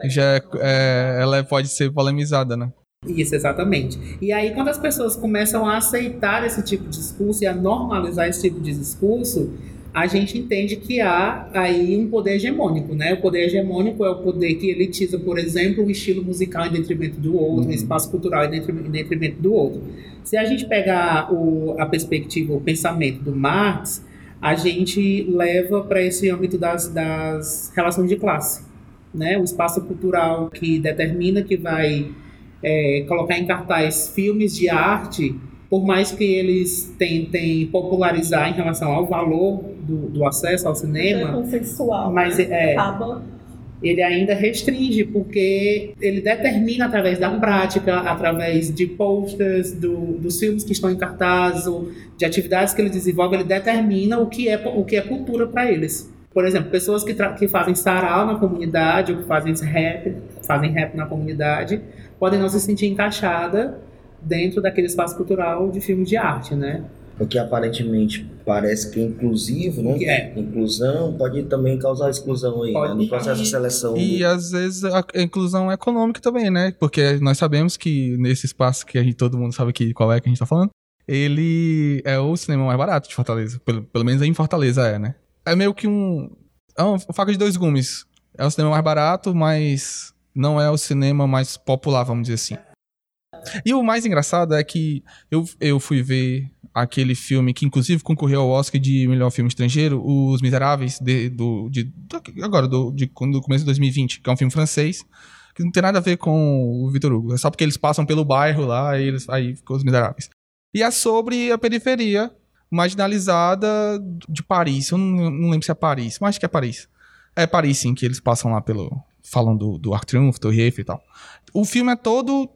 Speaker 1: Já é, é, ela pode ser polemizada, né?
Speaker 4: Isso, exatamente. E aí, quando as pessoas começam a aceitar esse tipo de discurso e a normalizar esse tipo de discurso, a gente entende que há aí um poder hegemônico, né? O poder hegemônico é o poder que elitiza, por exemplo, o estilo musical em detrimento do outro, uhum. o espaço cultural em detrimento, em detrimento, do outro. Se a gente pegar o, a perspectiva, o pensamento do Marx, a gente leva para esse âmbito das, das relações de classe, né? O espaço cultural que determina que vai é, colocar em cartaz filmes de arte, por mais que eles tentem popularizar em relação ao valor do, do acesso ao cinema,
Speaker 2: é consensual,
Speaker 4: mas
Speaker 2: né?
Speaker 4: é, ele ainda restringe, porque ele determina através da prática, através de posters, do, dos filmes que estão em cartaz, de atividades que ele desenvolve, ele determina o que é, o que é cultura para eles. Por exemplo, pessoas que, que fazem sarau na comunidade, ou que fazem rap, fazem rap na comunidade, podem não se sentir encaixada dentro daquele espaço cultural de filme de arte, né?
Speaker 3: O que aparentemente parece que é inclusivo, né? É. Inclusão pode também causar exclusão aí, né? No processo de seleção.
Speaker 1: E às vezes a inclusão econômica também, né? Porque nós sabemos que nesse espaço que a gente, todo mundo sabe que, qual é que a gente tá falando, ele é o cinema mais barato de Fortaleza. Pelo, pelo menos em Fortaleza é, né? É meio que um. É uma faca de dois gumes. É o cinema mais barato, mas não é o cinema mais popular, vamos dizer assim. E o mais engraçado é que eu, eu fui ver aquele filme que inclusive concorreu ao Oscar de melhor filme estrangeiro, Os Miseráveis, de, do, de, agora, do, de, do começo de 2020, que é um filme francês, que não tem nada a ver com o Vitor Hugo. É só porque eles passam pelo bairro lá e eles, aí ficou Os Miseráveis. E é sobre a periferia marginalizada de Paris. Eu não, não lembro se é Paris, mas acho que é Paris. É Paris, sim, que eles passam lá pelo, falam do, do Arc Triunfo, do Eiffel e tal. O filme é todo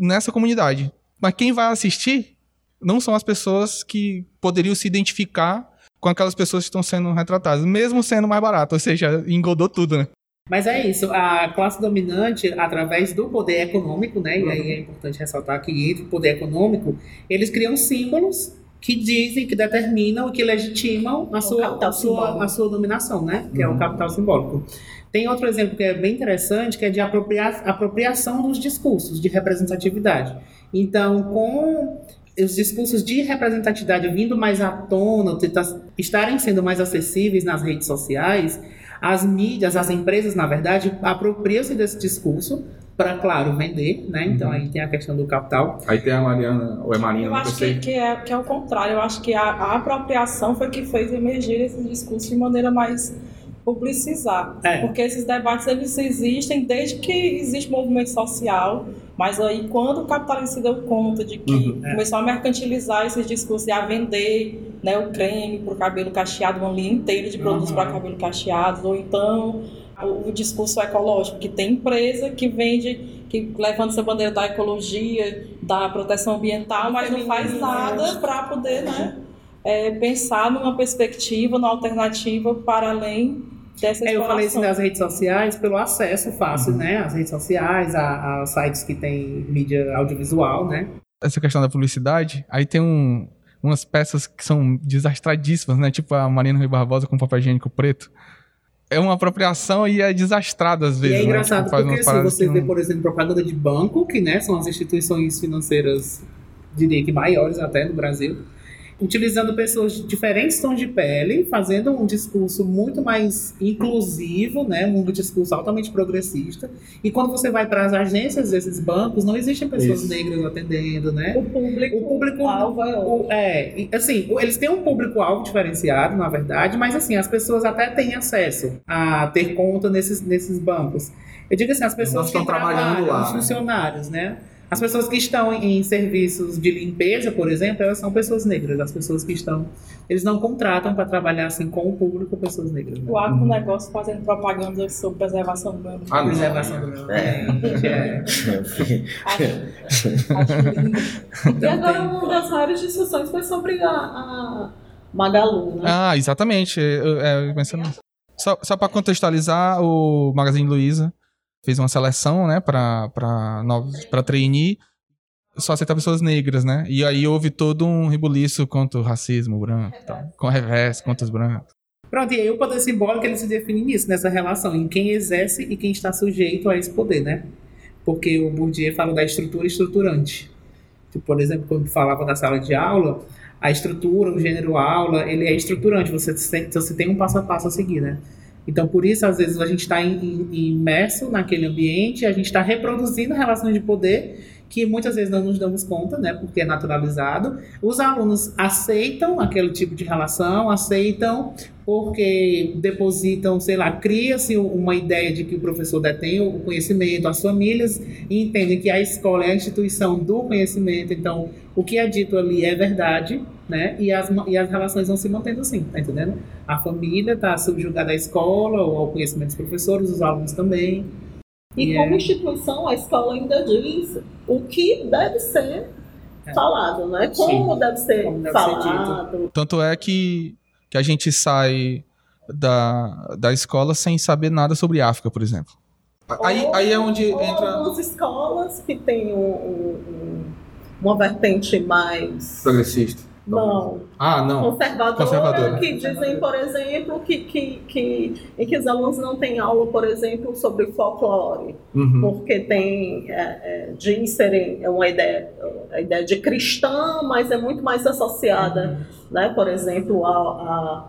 Speaker 1: nessa comunidade. Mas quem vai assistir não são as pessoas que poderiam se identificar com aquelas pessoas que estão sendo retratadas, mesmo sendo mais barato, ou seja, engodou tudo, né?
Speaker 4: Mas é isso, a classe dominante, através do poder econômico, né? E aí é importante ressaltar que entre o poder econômico, eles criam símbolos que dizem, que determinam, que legitimam a sua, a sua, a sua dominação, né? Que uhum. é o uhum. capital simbólico. Tem outro exemplo que é bem interessante, que é de apropria apropriação dos discursos de representatividade. Então, com os discursos de representatividade vindo mais à tona, estarem sendo mais acessíveis nas redes sociais, as mídias, as empresas, na verdade, apropriam-se desse discurso para, claro, vender, né? Então uhum. aí tem a questão do capital.
Speaker 6: Aí tem a Mariana, ou é Marina,
Speaker 5: Eu acho que, que, é, que é o contrário, eu acho que a, a apropriação foi que fez emergir esse discurso de maneira mais publicizar. É. Porque esses debates eles existem desde que existe movimento social, mas aí quando o capitalismo se deu conta de que uhum, é. começou a mercantilizar esses discursos e a vender né, o creme para o cabelo cacheado, uma linha inteira de produtos uhum. para cabelo cacheado, ou então o, o, discurso ecológico, que tem empresa que vende, que levanta essa bandeira da ecologia, da proteção ambiental, mas não faz nada para poder, né? é, pensar numa perspectiva, numa alternativa para além dessa
Speaker 4: É, eu falei isso
Speaker 5: exploração.
Speaker 4: nas redes sociais pelo acesso fácil, né? As redes sociais, a, a sites que tem mídia audiovisual, né?
Speaker 1: Essa questão da publicidade, aí tem um, umas peças que são desastradíssimas, né? Tipo a Marina Rui Barbosa com papel higiênico preto. É uma apropriação e é desastrado às
Speaker 4: E
Speaker 1: vezes.
Speaker 4: é
Speaker 1: né?
Speaker 4: engraçado
Speaker 1: Tipo, faz
Speaker 4: porque se
Speaker 1: paradas
Speaker 4: você vê,
Speaker 1: não-
Speaker 4: por exemplo, propaganda de banco, que né, são as instituições financeiras, diria que maiores até no Brasil, utilizando pessoas de diferentes tons de pele, fazendo um discurso muito mais inclusivo, né, um discurso altamente progressista. E quando você vai para as agências desses bancos, não existem pessoas
Speaker 6: Isso.
Speaker 4: negras atendendo, né?
Speaker 2: O público,
Speaker 4: O público-
Speaker 2: alvo é.
Speaker 4: O- é, assim, eles têm um público-alvo diferenciado, na verdade, mas assim, as pessoas até têm acesso a ter conta nesses, nesses bancos. Eu digo assim, as pessoas
Speaker 6: estão
Speaker 4: que
Speaker 6: trabalhando
Speaker 4: trabalham,
Speaker 6: lá,
Speaker 4: os
Speaker 6: né?
Speaker 4: funcionários, né? As pessoas que estão em, serviços de limpeza, por exemplo, elas são pessoas negras. As pessoas que estão. Eles não contratam para trabalhar assim com o público pessoas negras. Né?
Speaker 5: O agronegócio fazendo propaganda sobre preservação do meio ambiente.
Speaker 6: Ah.
Speaker 4: Preservação do meio ambiente. é.
Speaker 5: Acho, acho lindo.
Speaker 2: E agora uma das maiores discussões foi sobre a, a Magalu, né?
Speaker 1: Ah, exatamente. Eu, é, eu pensando nisso. Só, só para contextualizar, o Magazine Luiza fez uma seleção, né, para para novos para trainee, só aceitar pessoas negras, né? E aí houve todo um rebuliço contra o racismo branco, e tal, com revés contra os brancos.
Speaker 4: Pronto, e aí o poder simbólico ele se define nisso, nessa relação, em quem exerce e quem está sujeito a esse poder, né? Porque o Bourdieu fala da estrutura estruturante. Tipo, por exemplo, quando falava da sala de aula, a estrutura, o gênero aula, ele é estruturante, você, tem- você tem um passo a passo a seguir, né? Então, por isso, às vezes, a gente está imerso naquele ambiente, a gente está reproduzindo relações de poder que muitas vezes não nos damos conta, né? Porque é naturalizado. Os alunos aceitam aquele tipo de relação, aceitam porque depositam, sei lá, cria-se uma ideia de que o professor detém o conhecimento, as famílias entendem que a escola é a instituição do conhecimento, então o que é dito ali é verdade, né? E as, e as relações vão se mantendo assim, tá entendendo? A família está subjugada à escola ou ao conhecimento dos professores, os alunos também.
Speaker 2: E
Speaker 4: E
Speaker 2: como
Speaker 4: é-
Speaker 2: instituição, a escola ainda diz o que deve ser
Speaker 4: É.
Speaker 2: falado, né? Como deve ser
Speaker 4: Como deve ser
Speaker 2: falado.
Speaker 1: Tanto é que, que a gente sai da, da escola sem saber nada sobre África, por exemplo. Aí,
Speaker 2: Ou-
Speaker 1: aí é onde entra.
Speaker 2: algumas escolas que têm um- um- um- uma vertente mais
Speaker 6: Progressista.
Speaker 2: Não,
Speaker 6: Ah, não.
Speaker 2: conservadora,
Speaker 1: Conservadora.
Speaker 2: que dizem, por exemplo, que, que, que, em que os alunos não têm aula, por exemplo, sobre folclore,
Speaker 6: Uhum.
Speaker 2: porque tem é, é, de serem é uma ideia, a ideia de cristã, mas é muito mais associada, né, por exemplo, a, a-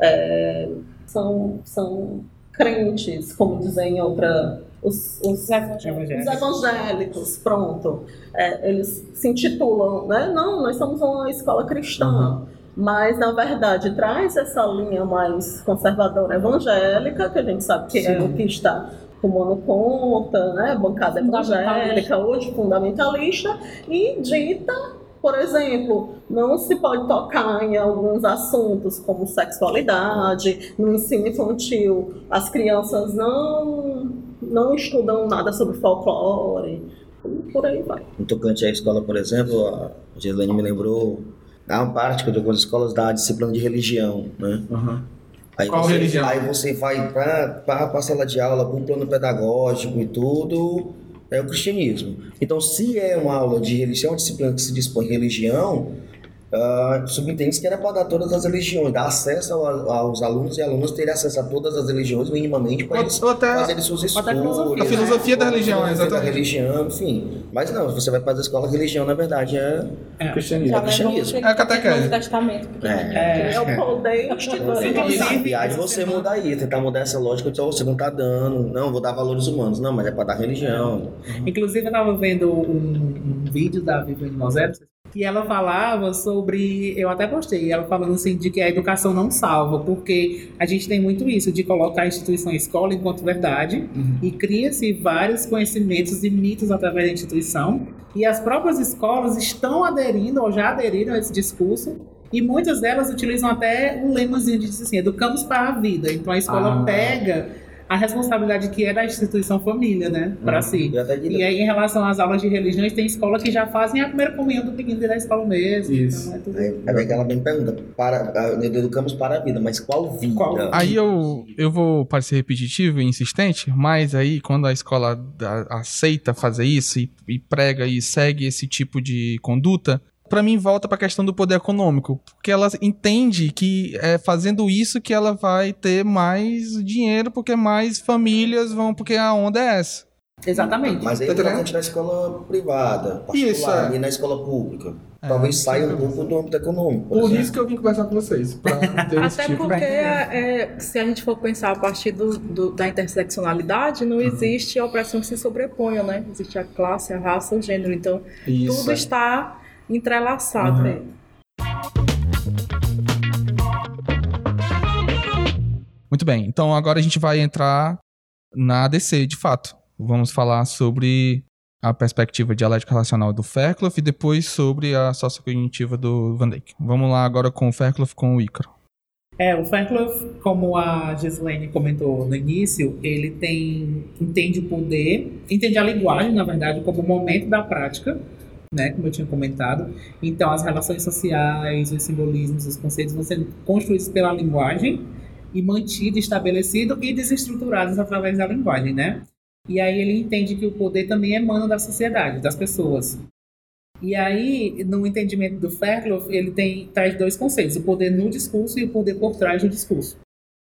Speaker 2: é, são, são crentes, como dizem em outra os, os
Speaker 5: Os evangélicos.
Speaker 2: os evangélicos, pronto. É, eles se intitulam, né? Não, nós somos uma escola cristã. Mas, na verdade, traz essa linha mais conservadora evangélica, que a gente sabe que é
Speaker 4: Sim.
Speaker 2: o que está tomando conta, né? Bancada evangélica, hoje fundamentalista, e dita, por exemplo, não se pode tocar em alguns assuntos como sexualidade, no ensino infantil, as crianças não, não estudam nada sobre folclore, por aí vai.
Speaker 3: No tocante à escola, por exemplo, a Gislaine me lembrou, há uma parte que algumas escolas dá a disciplina de religião, né?
Speaker 6: Uhum.
Speaker 3: Aí
Speaker 6: Qual
Speaker 3: você,
Speaker 6: religião?
Speaker 3: Aí você vai para a sala de aula, para um plano pedagógico e tudo, é o cristianismo. Então, se é uma aula de religião, uma disciplina que se dispõe em religião, ah, subentende-se que era para dar todas as religiões, dar acesso ao- aos alunos e alunos terem acesso a todas as religiões minimamente para eles
Speaker 1: até
Speaker 3: fazerem seus estudos.
Speaker 4: até a filosofia.
Speaker 1: A filosofia da religião,
Speaker 3: a filosofia da
Speaker 1: exatamente.
Speaker 3: religião, enfim. Mas não, você vai para a escola, religião, na verdade, é
Speaker 4: É.
Speaker 6: Cristianismo.
Speaker 5: Já
Speaker 3: É cristianismo.
Speaker 1: É a catequese.
Speaker 5: pequenininho.
Speaker 4: É.
Speaker 2: É o poder institucional.
Speaker 4: Inclusive,
Speaker 3: E aí você muda aí, tentar mudar essa lógica de oh, você não tá dando, não, vou dar valores humanos. Não, mas é para dar religião.
Speaker 4: Inclusive, eu estava vendo um, um vídeo da Viviane Mosero e ela falava sobre. Eu até postei, ela falando assim de que a educação não salva, porque a gente tem muito isso de colocar a instituição escola enquanto verdade e cria-se vários conhecimentos e mitos através da instituição. E as próprias escolas estão aderindo ou já aderiram a esse discurso. E muitas delas utilizam até um lemazinho de dizer assim: educamos para a vida. Então a escola
Speaker 6: Ah.
Speaker 4: pega a responsabilidade que é da instituição família, né, para
Speaker 3: Uhum.
Speaker 4: si. E aí, em relação às aulas de religiões, tem escola que já fazem a primeira comunhão do menino da escola mesmo.
Speaker 6: Isso.
Speaker 4: Então, é tudo...
Speaker 3: Aí, aí ela me pergunta, para, educamos para a vida, mas qual vida?
Speaker 4: Qual?
Speaker 1: Aí eu, eu vou parecer repetitivo e insistente, mas aí quando a escola da- aceita fazer isso e, e prega e segue esse tipo de conduta, pra mim volta pra questão do poder econômico, porque ela entende que é fazendo isso que ela vai ter mais dinheiro, porque mais famílias vão, porque a onda é essa.
Speaker 4: Exatamente.
Speaker 3: Mas aí
Speaker 6: Tá
Speaker 3: na escola privada, particular,
Speaker 6: Isso, é.
Speaker 3: e na escola pública.
Speaker 1: É,
Speaker 3: Talvez saia um pouco do âmbito econômico.
Speaker 6: Por
Speaker 3: exemplo.
Speaker 6: isso que eu vim conversar com vocês. Pra ter
Speaker 5: Até
Speaker 6: tipo
Speaker 5: porque, é, se a gente for pensar a partir do, do- da interseccionalidade, não existe opressão que se sobreponha, né? Existe a classe, a raça, o gênero. Então,
Speaker 6: Isso.
Speaker 5: tudo
Speaker 6: é.
Speaker 5: está entrelaçado.
Speaker 6: Uhum.
Speaker 1: Muito bem, então agora a gente vai entrar na ADC, de fato. Vamos falar sobre a perspectiva dialética relacional do Fairclough e depois sobre a sociocognitiva do Van Dijk. Vamos lá agora com o Fairclough com o Ícaro.
Speaker 4: É, o Fairclough, como a Gislaine comentou no início, ele tem entende o poder, entende a linguagem, na verdade, como momento da prática, né, como eu tinha comentado. Então, as relações sociais, os simbolismos, os conceitos vão sendo construídos pela linguagem e mantidos, estabelecidos e desestruturados através da linguagem, né? E aí ele entende que o poder também emana da sociedade, das pessoas. E aí, no entendimento do Fairclough, ele tem, traz dois conceitos, o poder no discurso e o poder por trás do discurso.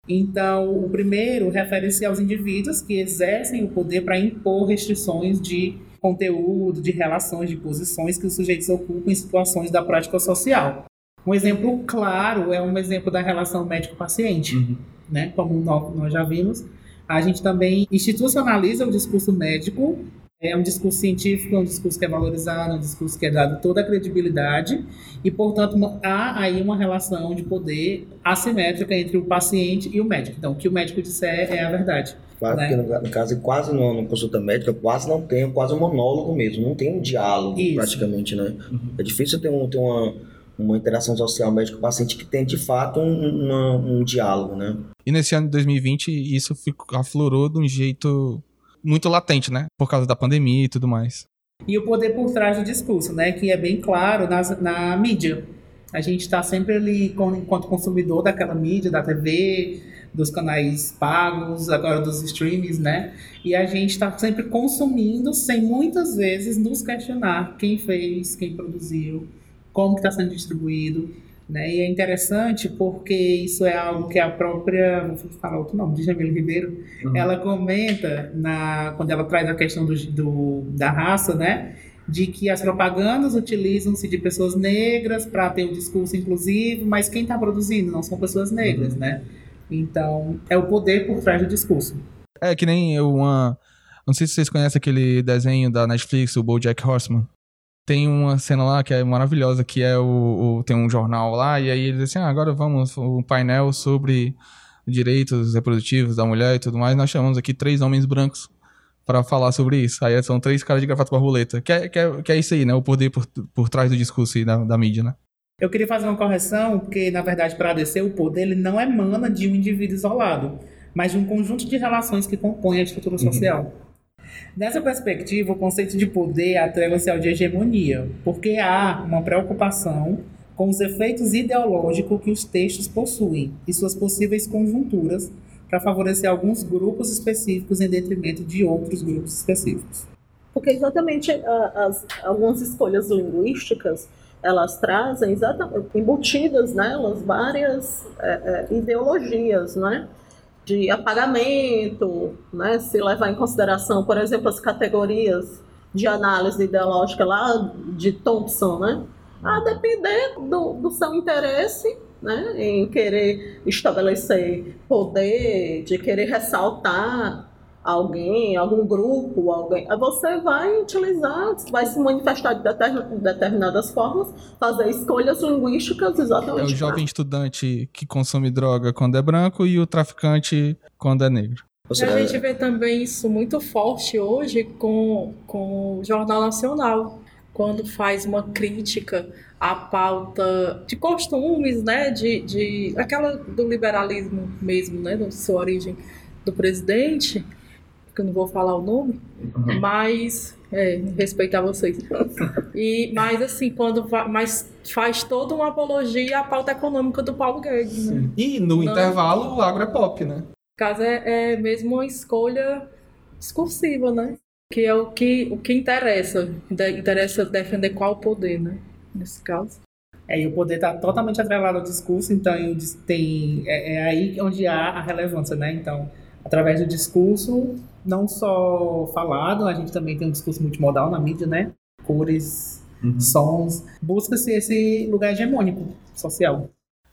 Speaker 4: Então, o primeiro refere-se aos indivíduos que exercem o poder para impor restrições de conteúdo, de relações, de posições que os sujeitos ocupam em situações da prática social. Um exemplo claro é um exemplo da relação médico-paciente,
Speaker 6: Uhum.
Speaker 4: né? Como nó- nós já vimos, a gente também institucionaliza o discurso médico. É um discurso científico, é um discurso que é valorizado, é um discurso que é dado toda a credibilidade e, portanto, há aí uma relação de poder assimétrica entre o paciente e o médico. Então, o que o médico disser é a verdade.
Speaker 3: Claro,
Speaker 4: né?
Speaker 3: porque no, no caso, quase no, no consulta médica, quase não tem, quase um monólogo mesmo, não tem um diálogo
Speaker 4: Isso.
Speaker 3: praticamente, né? É difícil ter, um, ter uma, uma interação social médico-paciente que tem de fato um, uma- um diálogo, né?
Speaker 1: E nesse ano de 2020, isso ficou, aflorou de um jeito muito latente, né? Por causa da pandemia e tudo mais.
Speaker 4: E o poder por trás do discurso, né? Que é bem claro nas, na mídia. A gente está sempre ali, com- enquanto consumidor daquela mídia, da TV, dos canais pagos, agora dos streams, né? E a gente está sempre consumindo, sem muitas vezes nos questionar quem fez, quem produziu, como está sendo distribuído, né? E é interessante porque isso é algo que a própria, vou falar outro nome, Djamila Ribeiro,
Speaker 6: Uhum.
Speaker 4: ela comenta na, quando ela traz a questão do, do- da raça, né? De que as propagandas utilizam-se de pessoas negras para ter um discurso inclusivo, mas quem está produzindo não são pessoas negras, né? Então, é o poder por trás do discurso.
Speaker 1: É que nem uma. Não sei se vocês conhecem aquele desenho da Netflix, o BoJack Horseman. Tem uma cena lá que é maravilhosa, que é o, o- tem um jornal lá e aí eles dizem assim, ah, agora vamos um painel sobre direitos reprodutivos da mulher e tudo mais. Nós chamamos aqui três homens brancos para falar sobre isso. Aí são três caras de gravata borboleta. Que é, que é, que é isso aí, né? O poder por, por trás do discurso da, da mídia, né?
Speaker 4: Eu queria fazer uma correção, porque, na verdade, para ADC, o poder ele não emana de um indivíduo isolado, mas de um conjunto de relações que compõem a estrutura social. Nessa perspectiva, o conceito de poder atrela-se ao de hegemonia, porque há uma preocupação com os efeitos ideológicos que os textos possuem e suas possíveis conjunturas para favorecer alguns grupos específicos em detrimento de outros grupos específicos.
Speaker 2: Porque exatamente a- as, algumas escolhas linguísticas elas trazem exatamente embutidas nelas várias é, é, ideologias, né? De apagamento, né? Se levar em consideração, por exemplo, as categorias de análise ideológica lá de Thompson, né? A depender do, do seu interesse, né? Em querer estabelecer poder, de querer ressaltar alguém, algum grupo, alguém, você vai utilizar, vai se manifestar de determin- determinadas formas, fazer escolhas linguísticas
Speaker 1: É
Speaker 2: exatamente.
Speaker 1: o jovem estudante que consome droga quando é branco e o traficante quando é negro.
Speaker 5: E
Speaker 3: seja,
Speaker 5: a gente vê também isso muito forte hoje com, com o Jornal Nacional, quando faz uma crítica à pauta de costumes, né, de, de aquela do liberalismo mesmo, né, da sua origem, do presidente, que eu não vou falar o nome, uhum. mas é, respeitar vocês. E, mas assim, quando vai, mas faz toda uma apologia à pauta econômica do Paulo Guedes. Né?
Speaker 1: E no intervalo o agro é pop, né?
Speaker 5: No caso é, é mesmo uma escolha discursiva, né? Que é o que, o que interessa. Interessa defender qual poder, né? Nesse caso.
Speaker 4: É, e o poder está totalmente atrelado ao discurso, então tem, é, é aí onde há a relevância, né? Então, através do discurso, não só falado, a gente também tem um discurso multimodal na mídia, né? Cores, uhum. sons, busca-se esse lugar hegemônico social.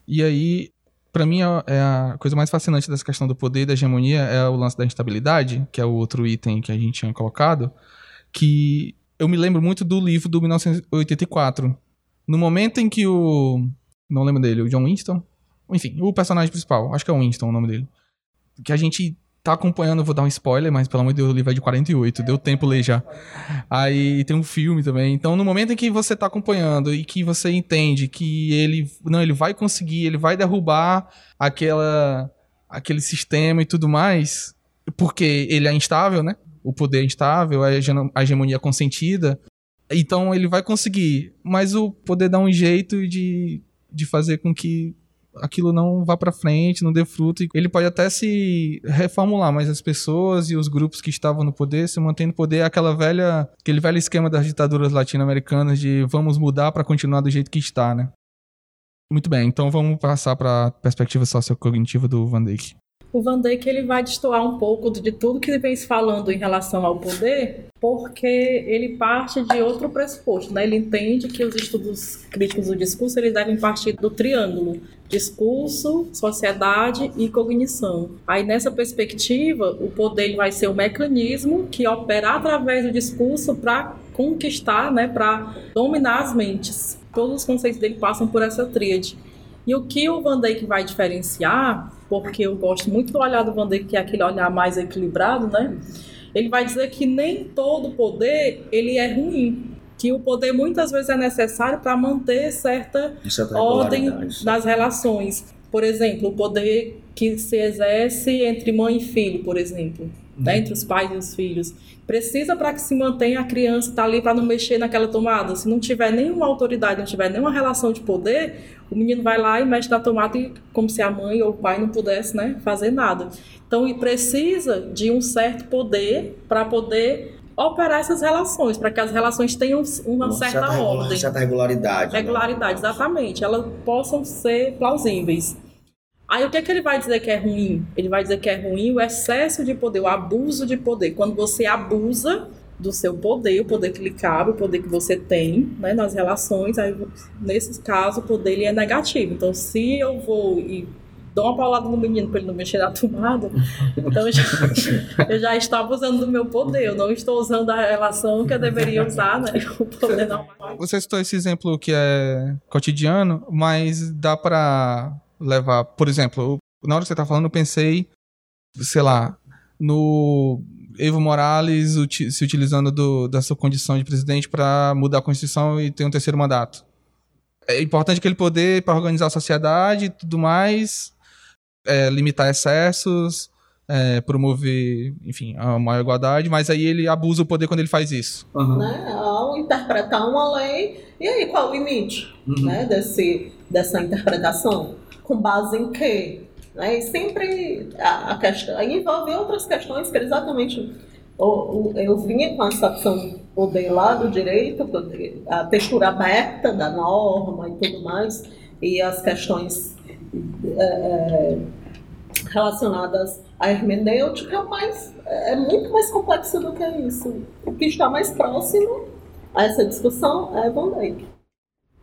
Speaker 1: E aí, para mim, é a coisa mais fascinante dessa questão do poder e da hegemonia é o lance da instabilidade, que é o outro item que a gente tinha colocado, que eu me lembro muito do livro do 1984. No momento em que o... não lembro dele, o John Winston? Enfim, o personagem principal, acho que é o Winston o nome dele. Que a gente tá acompanhando, vou dar um spoiler, mas pelo amor de Deus, o livro é de 48, deu tempo ler já. Aí tem um filme também. Então, no momento em que você tá acompanhando e que você entende que ele, não, ele vai conseguir, ele vai derrubar aquela aquele sistema e tudo mais, porque ele é instável, né? O poder é instável, a hegemonia é consentida. Então ele vai conseguir, mas o poder dá um jeito de, de fazer com que aquilo não vá para frente, não dê fruto. Ele pode até se reformular, mas as pessoas e os grupos que estavam no poder se mantêm no poder, aquela velha, aquele velho esquema das ditaduras latino-americanas de vamos mudar para continuar do jeito que está, né? Muito bem, então vamos passar para a perspectiva sociocognitiva do Van Dijk
Speaker 5: o Van Dijk ele vai destoar um pouco de tudo que vem se falando em relação ao poder, porque ele parte de outro pressuposto, né? Ele entende que os estudos críticos do discurso eles devem partir do triângulo discurso, sociedade e cognição. Aí nessa perspectiva, o poder vai ser o mecanismo que opera através do discurso para conquistar, né, para dominar as mentes. Todos os conceitos dele passam por essa tríade. E o que o Van Dijk vai diferenciar, porque eu gosto muito do olhar do Van Dijk, que é aquele olhar mais equilibrado, né? Ele vai dizer que nem todo poder ele é ruim, que o poder muitas vezes é necessário para manter certa, certa ordem nas relações. Por exemplo, o poder que se exerce entre mãe e filho, por exemplo. Né, entre os pais e os filhos. Precisa para que se mantenha a criança tá ali para não mexer naquela tomada. Se não tiver nenhuma autoridade, não tiver nenhuma relação de poder, o menino vai lá e mexe na tomada e, como se a mãe ou o pai não pudesse né, fazer nada. Então, precisa de um certo poder para poder operar essas relações, para que as relações tenham uma, uma certa, certa ordem. Uma
Speaker 3: certa regularidade.
Speaker 5: Né? Regularidade, né? exatamente. Elas possam ser plausíveis. Aí o que, é que ele vai dizer que é ruim? Ele vai dizer que é ruim o excesso de poder, o abuso de poder. Quando você abusa do seu poder, o poder que lhe cabe, o poder que você tem né, nas relações, aí nesses casos o poder ele é negativo. Então, se eu vou e dou uma paulada no menino para ele não mexer na tomada, então eu já, eu já estou abusando do meu poder, eu não estou usando a relação que eu deveria usar, né? O poder não.
Speaker 1: Você citou esse exemplo que é cotidiano, mas dá para levar, por exemplo, na hora que você está falando, eu pensei, sei lá, no Evo Morales se utilizando do, da sua condição de presidente para mudar a Constituição e ter um terceiro mandato. É importante aquele poder para organizar a sociedade e tudo mais, é, limitar excessos, é, promover, enfim, a maior igualdade, mas aí ele abusa o poder quando ele faz isso.
Speaker 2: Uhum. Né? Ao interpretar uma lei, e aí qual o limite uhum. né, desse, dessa interpretação? Com base em quê? Né? E sempre a, a questão envolve outras questões que exatamente eu, eu vinha com essa poder lá do direito, a textura aberta da norma e tudo mais, e as questões é, é, relacionadas à hermenêutica, mas é muito mais complexo do que isso. O que está mais próximo a essa discussão é Van Dyck.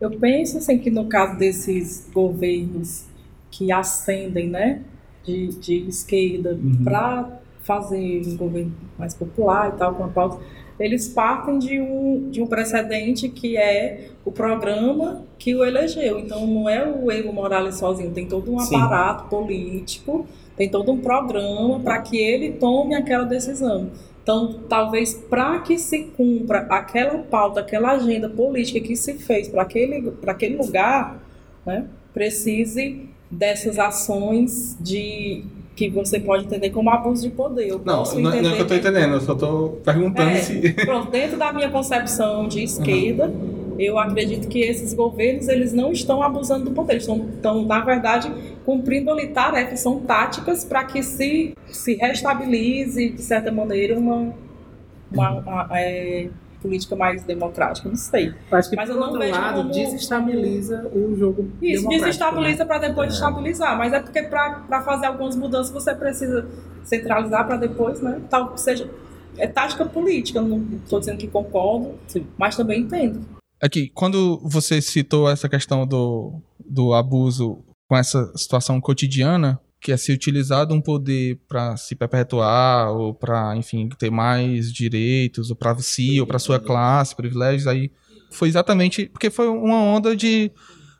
Speaker 5: Eu penso assim que no caso desses governos que ascendem, né, de, de esquerda uhum. para fazer um governo mais popular e tal, com a pauta, eles partem de um, de um precedente que é o programa que o elegeu. Então não é o Evo Morales sozinho, tem todo um aparato Sim. político, tem todo um programa para que ele tome aquela decisão. Então, talvez para que se cumpra aquela pauta, aquela agenda política que se fez para aquele, aquele lugar, né, precise dessas ações de que você pode entender como abuso de poder. Eu
Speaker 1: não, não, não é que eu tô entendendo, eu só tô perguntando é, se.
Speaker 5: Pronto, dentro da minha concepção de esquerda, uhum. eu acredito que esses governos eles não estão abusando do poder, eles estão, estão na verdade, cumprindo ali tarefas, são táticas para que se, se restabilize, de certa maneira, uma. uma, uma é, política mais democrática, não sei.
Speaker 4: Acho que mas por eu não outro vejo lado como... desestabiliza o jogo
Speaker 5: Isso, desestabiliza né? para depois é. estabilizar, mas é porque para fazer algumas mudanças você precisa centralizar para depois, né? Tal seja é tática política, não estou dizendo que concordo, Sim. mas também entendo.
Speaker 1: Aqui, quando você citou essa questão do, do abuso com essa situação cotidiana, que é ser utilizado um poder para se perpetuar ou para, enfim, ter mais direitos, ou para si, ou para sua classe, privilégios, aí foi exatamente porque foi uma onda de,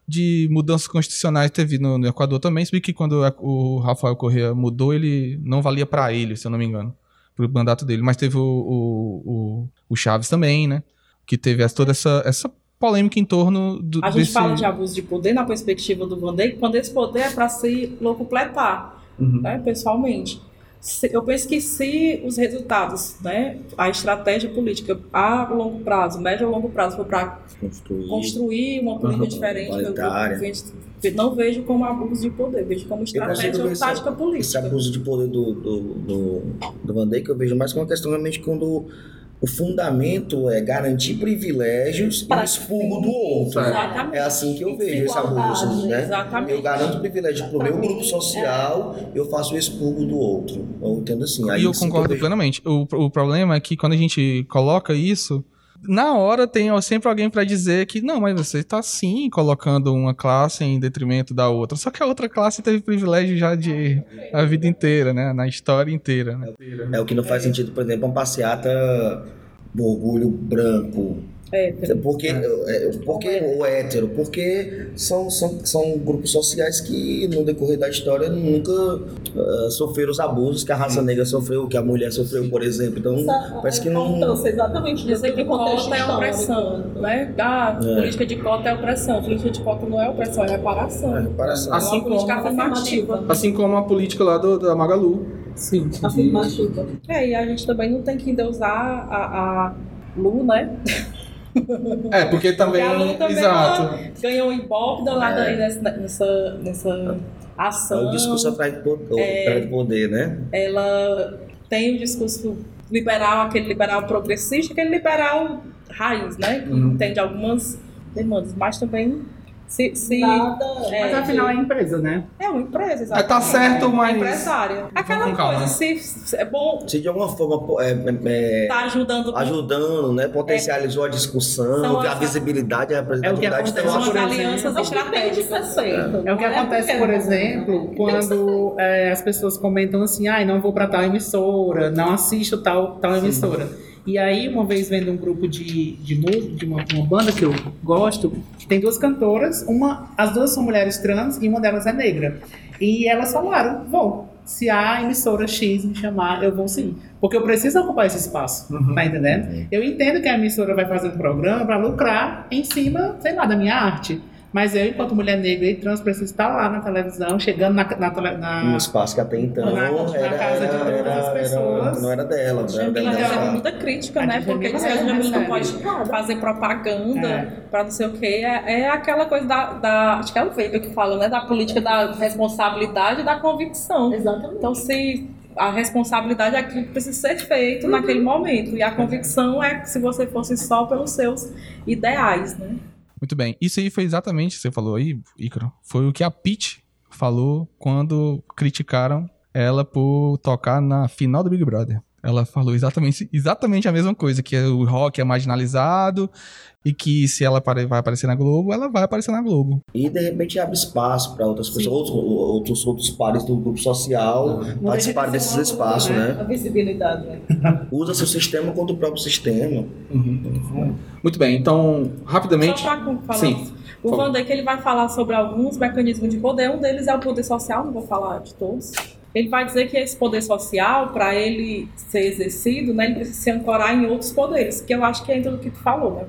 Speaker 1: de mudanças constitucionais que teve no, no Equador também, se que quando o Rafael Correa mudou, ele não valia para ele, se eu não me engano, pro mandato dele, mas teve o, o, o, o Chaves também, né, que teve toda essa, essa polêmica em torno do.
Speaker 5: A gente desse... fala de abuso de poder na perspectiva do Van Dijk, quando esse poder é para se locupletar, uhum. né, pessoalmente. Eu penso que se os resultados, né, a estratégia política a longo prazo, médio a longo prazo, for para construir. construir. uma política uhum, diferente, eu, não vejo como abuso de poder, vejo como estratégia ou tática política.
Speaker 3: Esse abuso de poder do, do, do, do Van Dijk eu vejo mais como uma questão realmente quando o fundamento é garantir privilégios e o expurgo do outro. Exatamente. É assim que eu vejo esse abuso. Né? Exatamente. Eu garanto privilégio para o meu grupo social, eu faço o expurgo do outro. Eu entendo assim.
Speaker 1: E eu concordo eu plenamente. O, o problema é que quando a gente coloca isso na hora tem sempre alguém para dizer que não, mas você está sim colocando uma classe em detrimento da outra. Só que a outra classe teve privilégio já de a vida inteira, né? Na história inteira. Né?
Speaker 3: É o que não faz sentido, por exemplo, uma passeata do orgulho branco Hétero. Porque, é, porque o hétero, porque são, são, são grupos sociais que no decorrer da história nunca uh, sofreram os abusos que a raça negra sofreu, que a mulher sofreu, por exemplo. Então, Essa, parece que não.
Speaker 5: Então, exatamente dizer que cota é opressão, né? A é. política de cota é opressão, a política de cota não é opressão, é reparação. É reparação.
Speaker 1: Assim, é como, afirmativa. assim como a política lá do, da Magalu.
Speaker 5: Sim. Afirmativa. É, e a gente também não tem que endeusar a, a Lu, né?
Speaker 1: É, porque também. também exato.
Speaker 5: Ganhou um ibope danado é. aí nessa, nessa, nessa ação.
Speaker 3: É o discurso atrás de poder, é, poder, né?
Speaker 5: Ela tem o discurso liberal, aquele liberal progressista, aquele liberal raiz, né? Que uhum. entende algumas demandas, mas também se, se,
Speaker 4: Nada, é, mas afinal é empresa, né?
Speaker 5: É uma empresa,
Speaker 1: exatamente. É, tá certo, mas.
Speaker 5: É empresária. Aquela coisa, se, se, é bom.
Speaker 3: Se de alguma forma é,
Speaker 5: é, tá ajudando.
Speaker 3: Ajudando, né? Potencializou a discussão, a visibilidade, a
Speaker 5: representatividade. É o que acontece, são as alianças estratégicas.
Speaker 4: É, o que acontece, por exemplo, quando as pessoas comentam assim, ai, ah, não vou para tal emissora, não assisto tal, tal emissora. E aí, uma vez vendo um grupo de, de música, de uma, uma, banda que eu gosto, tem duas cantoras, uma, as duas são mulheres trans e uma delas é negra. E elas falaram, vou, se a emissora X me chamar, eu vou sim. Porque eu preciso ocupar esse espaço, uhum. tá entendendo? Eu entendo que a emissora vai fazer um programa para lucrar em cima, sei lá, da minha arte. Mas eu, enquanto mulher negra e trans, preciso estar lá na televisão, chegando na. na, na
Speaker 3: um espaço que até então
Speaker 5: na,
Speaker 3: era,
Speaker 5: na casa de todas as pessoas.
Speaker 3: Era, não era dela. Não era dela
Speaker 5: recebe muita crítica, né? Porque a gente não pode fazer propaganda é. para não sei o quê. É, é aquela coisa da, da. Acho que é o Weber que fala, né? Da política da responsabilidade e da convicção.
Speaker 2: Exatamente.
Speaker 5: Então, se a responsabilidade é aquilo que precisa ser feito uhum. naquele momento. E a convicção é que se você fosse só pelos seus ideais, né?
Speaker 1: Muito bem. Isso aí foi exatamente o que você falou aí, Ícaro. Foi o que a Pete falou quando criticaram ela por tocar na final do Big Brother. Ela falou exatamente, exatamente a mesma coisa, que o rock é marginalizado e que se ela vai aparecer na Globo, ela vai aparecer na Globo.
Speaker 3: E de repente abre espaço para outras pessoas, outros, outros, outros pares do grupo social uhum. participarem desses espaços, né?
Speaker 2: A visibilidade. Né?
Speaker 3: Usa seu sistema contra o próprio sistema.
Speaker 1: Uhum. Muito bem, então, rapidamente.
Speaker 5: Só para falar. Sim. O Van Dijk, ele vai falar sobre alguns mecanismos de poder, um deles é o poder social, não vou falar de todos. Ele vai dizer que esse poder social, para ele ser exercido, né, ele precisa se ancorar em outros poderes, que eu acho que é entra do que tu falou, né?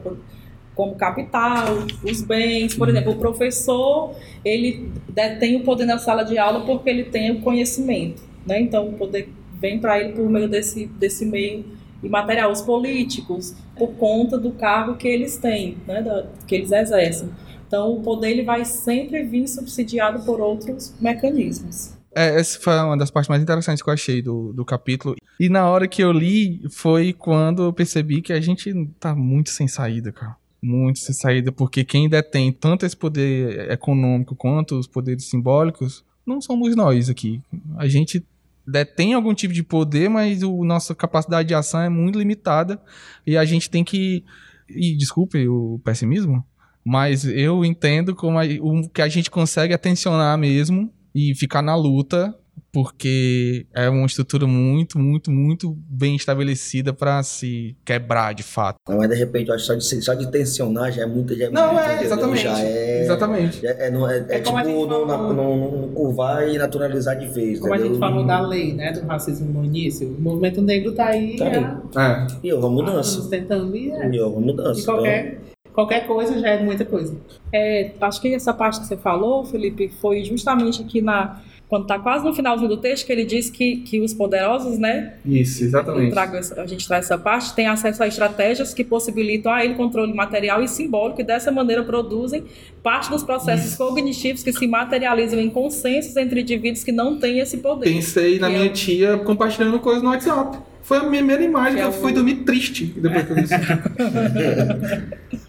Speaker 5: como capital, os bens. Por exemplo, o professor, ele detém o poder na sala de aula porque ele tem o conhecimento. né? Então o poder vem para ele por meio desse, desse meio imaterial. Os políticos, por conta do cargo que eles têm, né? Da, que eles exercem. Então o poder ele vai sempre vir subsidiado por outros mecanismos.
Speaker 1: É, essa foi uma das partes mais interessantes que eu achei do, do capítulo. E na hora que eu li, foi quando eu percebi que a gente tá muito sem saída, cara. Muito sem saída, porque quem detém tanto esse poder econômico quanto os poderes simbólicos não somos nós aqui. A gente detém algum tipo de poder, mas a nossa capacidade de ação é muito limitada e a gente tem que. E desculpe o pessimismo, mas eu entendo como a, o que a gente consegue atencionar mesmo e ficar na luta, porque é uma estrutura muito, muito, muito bem estabelecida para se quebrar de fato.
Speaker 3: Não, mas de repente, eu acho que só de, só de tensionar já é muito. Já é
Speaker 1: Não,
Speaker 3: muito,
Speaker 1: é,
Speaker 3: entendeu?
Speaker 1: exatamente.
Speaker 3: Já é,
Speaker 1: Exatamente.
Speaker 3: É, é, não- é- é
Speaker 4: É a
Speaker 3: tipo não,
Speaker 4: falou.
Speaker 3: não, não- não curvar e naturalizar de vez.
Speaker 4: Como a
Speaker 3: entendeu?
Speaker 4: gente falou da lei, né, do racismo no início, o movimento negro tá aí,
Speaker 3: Tá aí.
Speaker 4: há
Speaker 1: É.
Speaker 3: E houve uma
Speaker 4: anos
Speaker 3: mudança.
Speaker 4: tentando e, é,
Speaker 3: E houve uma mudança.
Speaker 4: e qualquer, qualquer coisa já é muita coisa.
Speaker 5: É, acho que essa parte que você falou, Felipe, foi justamente aqui na. Quando está quase no finalzinho do texto, que ele diz que, que os poderosos, né?
Speaker 1: Isso, exatamente.
Speaker 5: trago essa- a gente traz essa parte, têm acesso a estratégias que possibilitam a ele controle material e simbólico e dessa maneira produzem parte dos processos cognitivos que se materializam em consensos entre indivíduos que não têm esse poder.
Speaker 1: Pensei na
Speaker 5: é
Speaker 1: minha
Speaker 5: o-
Speaker 1: tia compartilhando coisa no WhatsApp. Foi a primeira imagem
Speaker 5: Que
Speaker 1: que
Speaker 5: é
Speaker 1: eu
Speaker 5: o-
Speaker 1: fui dormir triste depois que eu vi isso.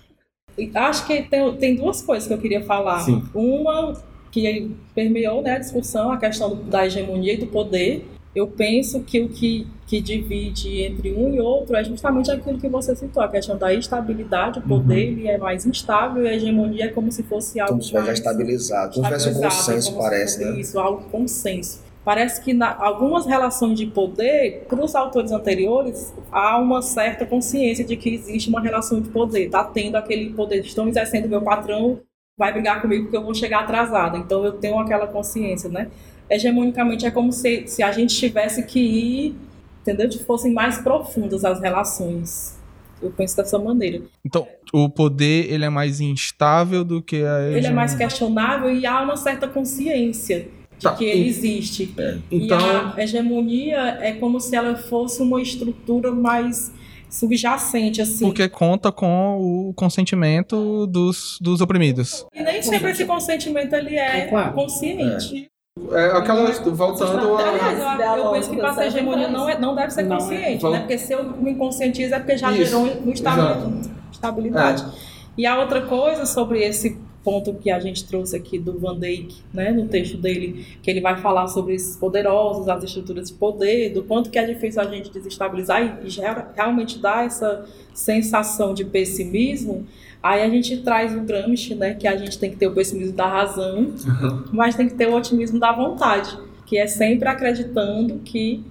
Speaker 5: Acho que tem, tem duas coisas que eu queria falar.
Speaker 1: Sim.
Speaker 5: Uma que permeou né, a discussão, a questão do- da hegemonia e do poder. Eu penso que o que, que divide entre um e outro é justamente aquilo que você citou, a questão da estabilidade. O poder ele é mais instável e a hegemonia é como se fosse algo
Speaker 3: Como
Speaker 5: mais
Speaker 3: estabilizado. Como se tivesse um
Speaker 5: estabilizável,
Speaker 3: consenso,
Speaker 5: como se
Speaker 3: parece,
Speaker 5: fosse
Speaker 3: né?
Speaker 5: Isso, algo consenso. Parece que na algumas relações de poder, para os autores anteriores, há uma certa consciência de que existe uma relação de poder. Está tendo aquele poder, estão exercendo meu patrão, vai brigar comigo porque eu vou chegar atrasada. Então eu tenho aquela consciência, né? Hegemonicamente é como se, se a gente tivesse que ir, entendeu? Que fossem mais profundas as relações. Eu penso dessa maneira.
Speaker 1: Então, o poder ele é mais instável do que a
Speaker 5: Ele é mais questionável e há uma certa consciência de
Speaker 1: Tá,
Speaker 5: que ele existe.
Speaker 1: Então,
Speaker 5: E a hegemonia é como se ela fosse uma estrutura mais subjacente, assim.
Speaker 1: porque conta com o consentimento dos, dos oprimidos.
Speaker 5: E nem sempre esse consentimento ele é
Speaker 4: É claro.
Speaker 5: consciente.
Speaker 1: É aquela voltando
Speaker 5: Aliás,
Speaker 1: a
Speaker 5: eu, eu penso que para ser hegemonia não, é, não deve ser
Speaker 4: Não é.
Speaker 5: consciente,
Speaker 1: Vamos-
Speaker 5: né? Porque se eu me conscientizo é porque já
Speaker 1: Isso,
Speaker 5: gerou
Speaker 1: exato.
Speaker 5: estabilidade. E a outra coisa sobre esse ponto que a gente trouxe aqui do Van Dijk, né, no texto dele, que ele vai falar sobre esses poderosos, as estruturas de poder, do quanto que é difícil a gente desestabilizar e, e realmente dá essa sensação de pessimismo. Aí a gente traz o Gramsci, né, que a gente tem que ter o pessimismo da razão, mas tem que ter o otimismo da vontade, que é sempre acreditando que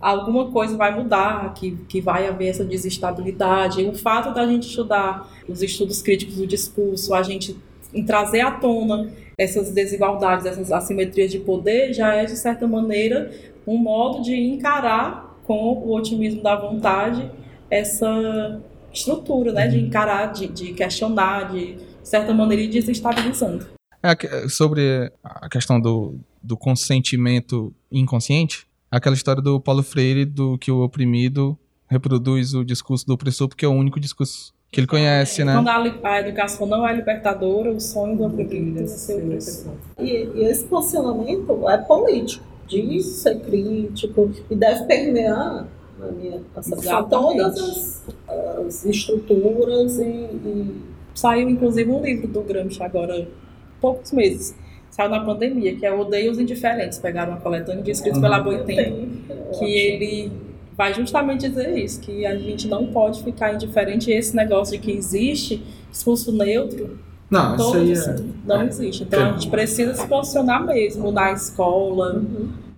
Speaker 5: alguma coisa vai mudar, que, que vai haver essa desestabilidade. E o fato da gente estudar os estudos críticos do discurso, a gente em trazer à tona essas desigualdades, essas assimetrias de poder, já é, de certa maneira, um modo de encarar com o otimismo da vontade essa estrutura, né? De encarar, de, de questionar, de, de certa maneira, ir desestabilizando.
Speaker 1: É, sobre a questão do, do consentimento inconsciente, aquela história do Paulo Freire do que o oprimido reproduz o discurso do opressor porque é o único discurso que ele conhece, né?
Speaker 5: Quando a, educação não é libertadora, o sonho do oprimido é ser opressor.
Speaker 2: E, e esse posicionamento é político, de ser crítico, e deve permear, na minha concepção, todas as, as estruturas e, e
Speaker 5: Saiu, inclusive, um livro do Gramsci agora, há poucos meses. Saiu na pandemia, que é Odeio os Indiferentes. Pegaram uma coletânea de escritos pela Boitempo,
Speaker 2: tem.
Speaker 5: que ele vai justamente dizer isso, que a gente não pode ficar indiferente a esse negócio de que existe discurso neutro,
Speaker 1: Não, isso aí
Speaker 5: isso
Speaker 1: é...
Speaker 5: não existe. Então a gente precisa se posicionar mesmo na escola.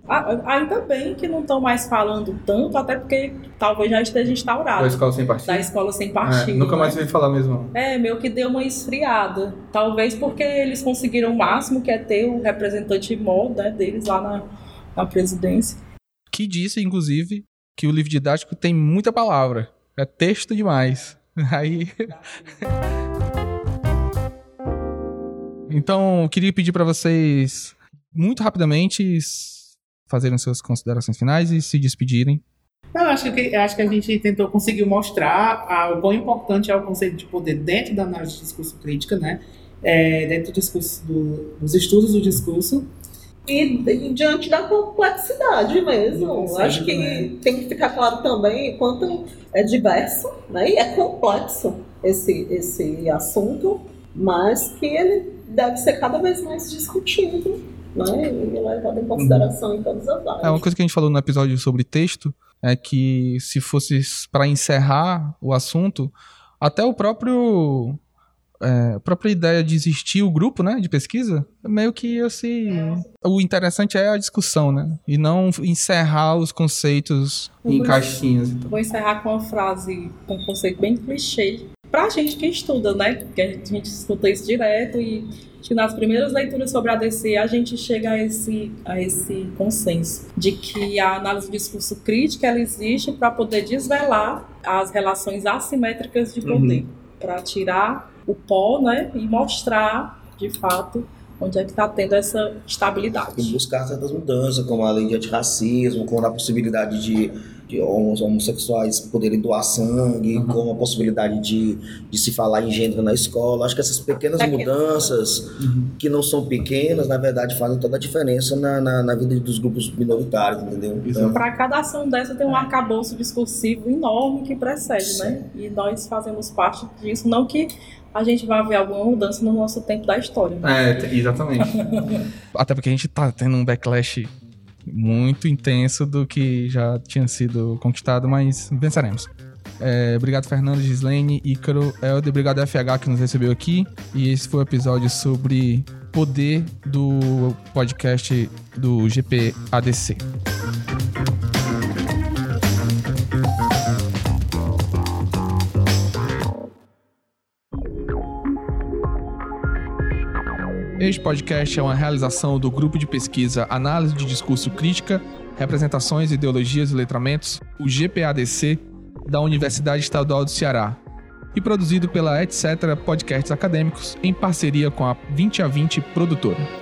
Speaker 5: A- Ainda bem que não estão mais falando tanto, até porque talvez já esteja
Speaker 1: Da
Speaker 5: instaurado
Speaker 1: escola sem partido.
Speaker 5: da escola sem
Speaker 1: É,
Speaker 5: partido.
Speaker 1: nunca mais
Speaker 5: né?
Speaker 1: ouvi falar mesmo.
Speaker 5: É, meio que deu uma esfriada. Talvez porque eles conseguiram o máximo, que é ter o representante mó né, deles lá na, na presidência.
Speaker 1: Que disse, inclusive, que o livro didático tem muita palavra. É texto demais. Aí. Então, queria pedir para vocês, muito rapidamente, fazerem suas considerações finais e se despedirem.
Speaker 4: Eu acho que, acho que a gente tentou conseguir mostrar o quão importante é o conceito de poder dentro da análise de discurso crítica, né? É, dentro do discurso do, dos estudos do discurso.
Speaker 2: E, e, diante da complexidade mesmo. acho que né? tem que ficar claro também quanto é diverso né? e é complexo esse, esse assunto, mas que ele deve ser cada vez mais discutido né? e levado em consideração em todas as áreas.
Speaker 1: É uma coisa que a gente falou no episódio sobre texto, é que se fosse para encerrar o assunto, até o próprio é, a própria ideia de existir o grupo, né, de pesquisa, meio que assim, o interessante é a discussão, né, e não encerrar os conceitos em caixinhas.
Speaker 5: Então. Vou encerrar com uma frase, com um conceito bem clichê, pra gente que estuda, né, porque a gente, escuta isso direto e que nas primeiras leituras sobre a DC a gente chega a esse, a esse consenso de que a análise do discurso crítico ela existe para poder desvelar as relações assimétricas de poder, uhum. para tirar o pó né, e mostrar de fato onde é que está tendo essa estabilidade.
Speaker 3: E buscar certas mudanças, como a lei de antirracismo, como a possibilidade de, de homossexuais poderem doar sangue, uhum. como a possibilidade de, de se falar em gênero na escola. Acho que essas pequenas mudanças, uhum. que não são pequenas, na verdade fazem toda a diferença na, na, na vida dos grupos minoritários, entendeu?
Speaker 5: Então, Para cada ação dessa tem um arcabouço discursivo enorme que precede, Sim. né? E nós fazemos parte disso, não que a gente vai ver alguma mudança no nosso tempo da história.
Speaker 1: Né? É, exatamente. Até porque a gente tá tendo um backlash muito intenso do que já tinha sido conquistado, mas venceremos. É, obrigado, Fernando, Gislaine, Ícaro, Helder. Obrigado, FH, que nos recebeu aqui. E esse foi o episódio sobre poder do podcast do GPADC. Este podcast é uma realização do grupo de pesquisa Análise de Discurso Crítica, Representações, Ideologias e Letramentos, o GPADC, da Universidade Estadual do Ceará, e produzido pela Etc. Podcasts Acadêmicos em parceria com a 20 a 20 produtora.